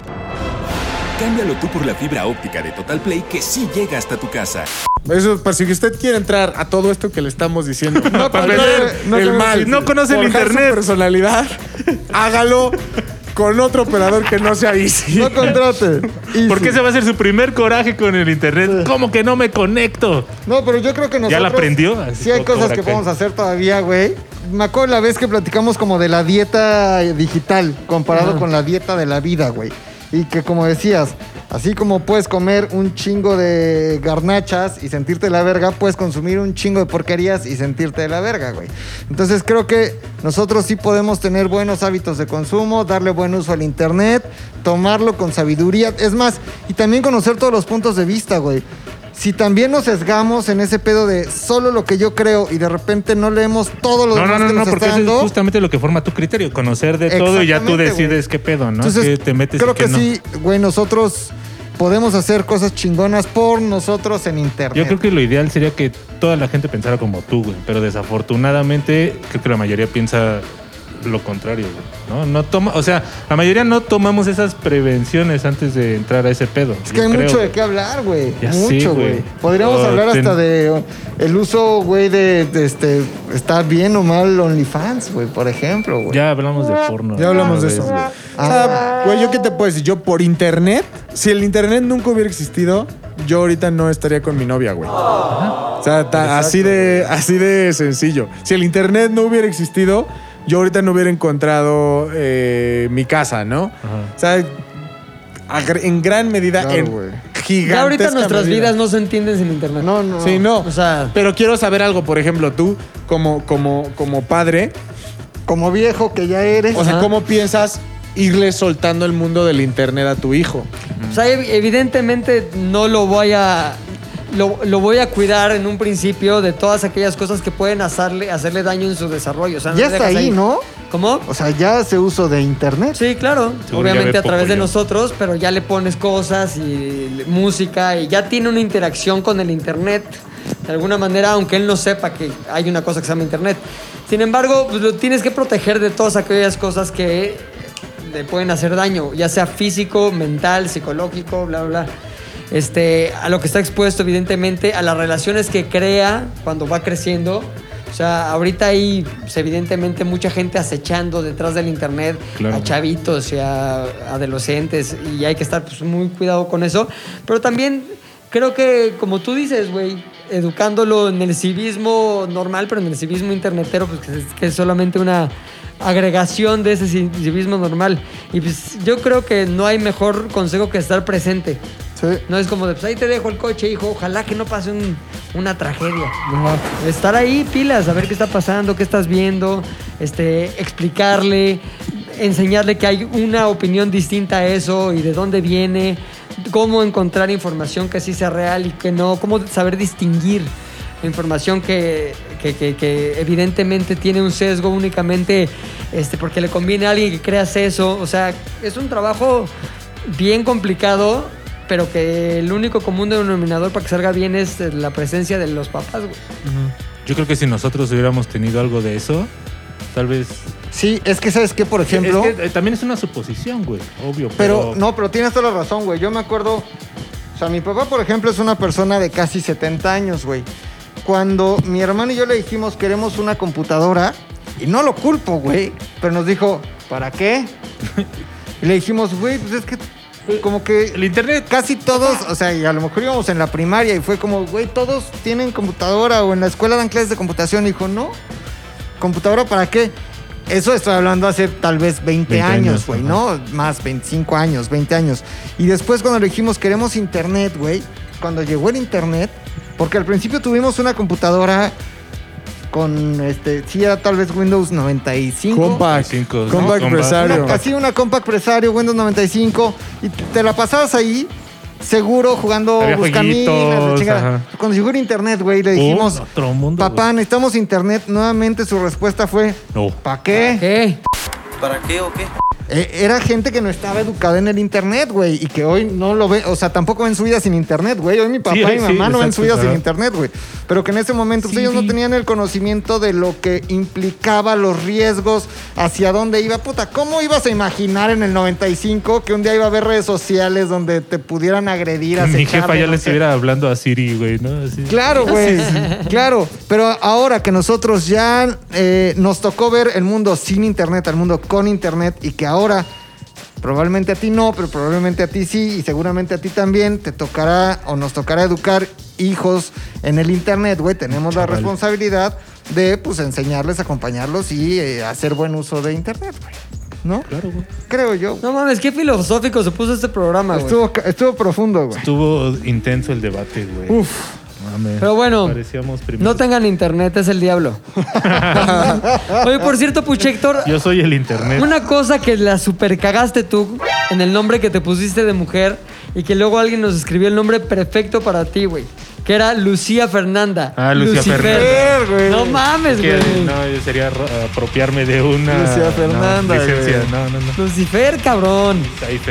Cámbialo tú por la fibra óptica de Total Play que sí llega hasta tu casa. Eso, para si usted quiere entrar a todo esto que le estamos diciendo, [LAUGHS] no para vender no el conoce- mal, si no conoce el forjar su internet. personalidad, [LAUGHS] hágalo con otro operador que no sea Easy. No contrate. Porque Easy. ese va a ser su primer coraje con el internet. ¿Cómo que no me conecto? No, pero yo creo que nosotros... ¿Ya la aprendió? Así Sí hay cosas que podemos hacer todavía, güey. Me acuerdo la vez que platicamos como de la dieta digital comparado con la dieta de la vida, güey. Y que como decías, así como puedes comer un chingo de garnachas y sentirte la verga, puedes consumir un chingo de porquerías y sentirte de la verga, güey. Entonces creo que nosotros sí podemos tener buenos hábitos de consumo, darle buen uso al internet, tomarlo con sabiduría. Es más, y también conocer todos los puntos de vista, güey si también nos sesgamos en ese pedo de solo lo que yo creo y de repente no leemos todo lo No, demás no, no, que no, nos porque está eso es dando. justamente lo que forma tu criterio. Conocer de todo y ya tú decides güey. qué pedo, ¿no? Entonces, que te metes y creo que, no. sí, güey, nosotros podemos hacer cosas chingonas por nosotros en internet. Yo creo que lo ideal sería que toda la gente pensara como tú, güey. Pero desafortunadamente, creo que la mayoría piensa lo contrario, güey. ¿no? No toma, o sea, la mayoría no tomamos esas prevenciones antes de entrar a ese pedo. Es que hay mucho de qué hablar, güey. Ya Mucho, güey. güey. Podríamos Oh, hablar ten- hasta de el uso, güey, de, de este, está bien o mal OnlyFans, güey, por ejemplo, güey. Ya hablamos de porno. Ya hablamos de eso. vez, güey. O sea, güey, ¿yo qué te puedo decir? Yo por internet, si el internet nunca hubiera existido, yo ahorita no estaría con mi novia, güey. O sea, ta- así de, así de sencillo. Si el internet no hubiera existido, yo ahorita no hubiera encontrado eh, mi casa, ¿no? O sea, en gran medida, Claro, en güey. gigantesca Ya ahorita nuestras medida. vidas no se entienden sin internet. No, no. Sí, no. O sea, Pero quiero saber algo, por ejemplo, tú, como, como, como padre, Como viejo que ya eres. o sea, Ajá. ¿cómo piensas irle soltando el mundo del internet a tu hijo? O sea, ev- evidentemente no lo voy a. Lo, lo voy a cuidar en un principio de todas aquellas cosas que pueden hacerle, hacerle daño en su desarrollo. O sea, no ya está ahí, ¿no? ¿Cómo? O sea, ya hace uso de internet. Sí, claro. Seguro Obviamente a través de nosotros, pero ya le pones cosas y música y ya tiene una interacción con el internet. De alguna manera, aunque él no sepa que hay una cosa que se llama internet. Sin embargo, pues, lo tienes que proteger de todas aquellas cosas que le pueden hacer daño, ya sea físico, mental, psicológico, bla, bla, bla. Este, a lo que está expuesto, evidentemente, a las relaciones que crea cuando va creciendo. O sea, ahorita hay, pues, evidentemente, mucha gente acechando detrás del internet Claro. a chavitos y a adolescentes y hay que estar pues, muy cuidado con eso. Pero también creo que, como tú dices, güey, educándolo en el civismo normal, pero en el civismo internetero, pues que es, que es solamente una agregación de ese ci- civismo normal. Y pues yo creo que no hay mejor consejo que estar presente. Sí. No es como de, pues ahí te dejo el coche, hijo, ojalá que no pase un- una tragedia. Estar ahí, pilas, a ver qué está pasando, qué estás viendo, este, explicarle, enseñarle que hay una opinión distinta a eso y de dónde viene, cómo encontrar información que sí sea real y que no, cómo saber distinguir información que, que- que- que evidentemente tiene un sesgo únicamente este, porque le conviene a alguien que creas eso. O sea, es un trabajo bien complicado, pero que el único común denominador para que salga bien es eh, la presencia de los papás, güey. Yo creo que si nosotros hubiéramos tenido algo de eso, tal vez. Sí, es que sabes qué, por ejemplo. Es que eh, también es una suposición, güey. Obvio. Pero, Pero, no, pero tienes toda la razón, güey. Yo me acuerdo. O sea, mi papá, por ejemplo, es una persona de casi 70 años, güey. Cuando mi hermano y yo le dijimos queremos una computadora, y no lo culpo, güey, pero nos dijo, ¿para qué? [LAUGHS] y le dijimos, güey, pues es que como que El internet. casi todos, o sea, y a lo mejor íbamos en la primaria y fue como, güey, todos tienen computadora o en la escuela dan clases de computación. Y dijo, no, ¿computadora para qué? Eso estoy hablando hace tal vez 20, 20 años, güey. ¿no? Más 25 años, 20 años. Y después cuando le dijimos, queremos internet, güey, cuando llegó el internet, porque al principio tuvimos una computadora con, este, sí era tal vez Windows 95. Compact. Cinco, ¿no? Compact Compa- empresario. Una, así una compact presario, Windows 95, y te la pasabas ahí, seguro, jugando Había buscaminas, la. Cuando llegó el internet, güey, le dijimos, Oh, otro mundo, papá, necesitamos internet. Nuevamente su respuesta fue. No. ¿para qué? ¿Qué? ¿Para qué o qué? Eh, era gente que no estaba educada en el internet, güey, y que hoy no lo ve, o sea, tampoco ven su vida sin internet, güey. Hoy mi papá Sí, y mi sí, mamá no ven su vida sin internet, güey. Pero que en ese momento pues, Sí, ellos no tenían el conocimiento de lo que implicaba los riesgos, hacia dónde iba. Puta, ¿cómo ibas a imaginar en el 95 que un día iba a haber redes sociales donde te pudieran agredir, Mi jefa ya le no sé? estuviera hablando a Siri, güey, ¿no? Así. Claro, güey. claro. Pero ahora que nosotros ya eh, nos tocó ver el mundo sin internet, al mundo con internet, y que ahora probablemente a ti no, pero probablemente a ti sí, y seguramente a ti también, te tocará o nos tocará educar hijos en el internet, güey. Tenemos la responsabilidad de, pues, enseñarles, acompañarlos y eh, hacer buen uso de internet, güey. ¿No? Claro, güey. Creo yo. No mames, qué filosófico se puso este programa, güey. Estuvo, estuvo profundo, güey. Estuvo intenso el debate, güey. Uf. Mames. Pero bueno, Parecíamos No tengan internet, es el diablo. [LAUGHS] Oye, por cierto, Puchector, Yo soy el internet. una cosa que la super cagaste tú en el nombre que te pusiste de mujer y que luego alguien nos escribió el nombre perfecto para ti, güey. Que era Lucía Fernanda. Ah, Lucía Lucifer. Fernanda. güey. No mames, güey. no, yo sería ro- apropiarme de una Lucía Fernanda, no, licencia. güey. No, no, no. Lucifer, cabrón.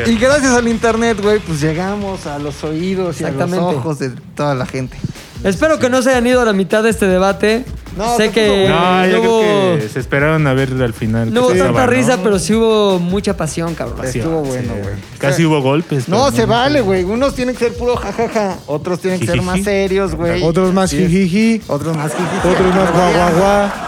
Y gracias al internet, güey, pues llegamos a los oídos y a los ojos de toda la gente. Espero que no se hayan ido a la mitad de este debate. No, sé que No, yo no hubo, creo que se esperaron a ver al final. no hubo tanta ¿no? risa, pero sí hubo mucha pasión, cabrón. Sí, Estuvo bueno, güey. Casi hubo golpes. No, pero se vale, güey. Unos tienen que ser puro jajaja, otros tienen que ser más serios, güey. Otros más jijiji. Otros más jijiji. Otros más guaguaguá.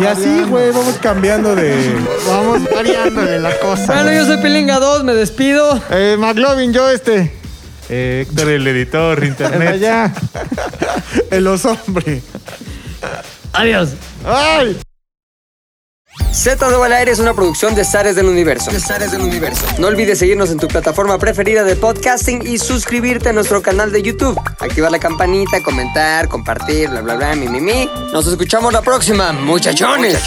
Y así, güey, vamos cambiando de. Vamos variándole la cosa. Bueno, yo soy Pilinga 2, me despido. Eh, McLovin, yo este. Eh, Héctor, el editor, [LAUGHS] internet. Allá. [LAUGHS] El los hombres. Adiós. ¡Ay! Z de al aire es una producción de Zares del Universo. del Universo. No olvides seguirnos en tu plataforma preferida de podcasting y suscribirte a nuestro canal de YouTube. Activar la campanita, comentar, compartir, bla, bla, bla, mi, mi, mi. Nos escuchamos la próxima, muchachones.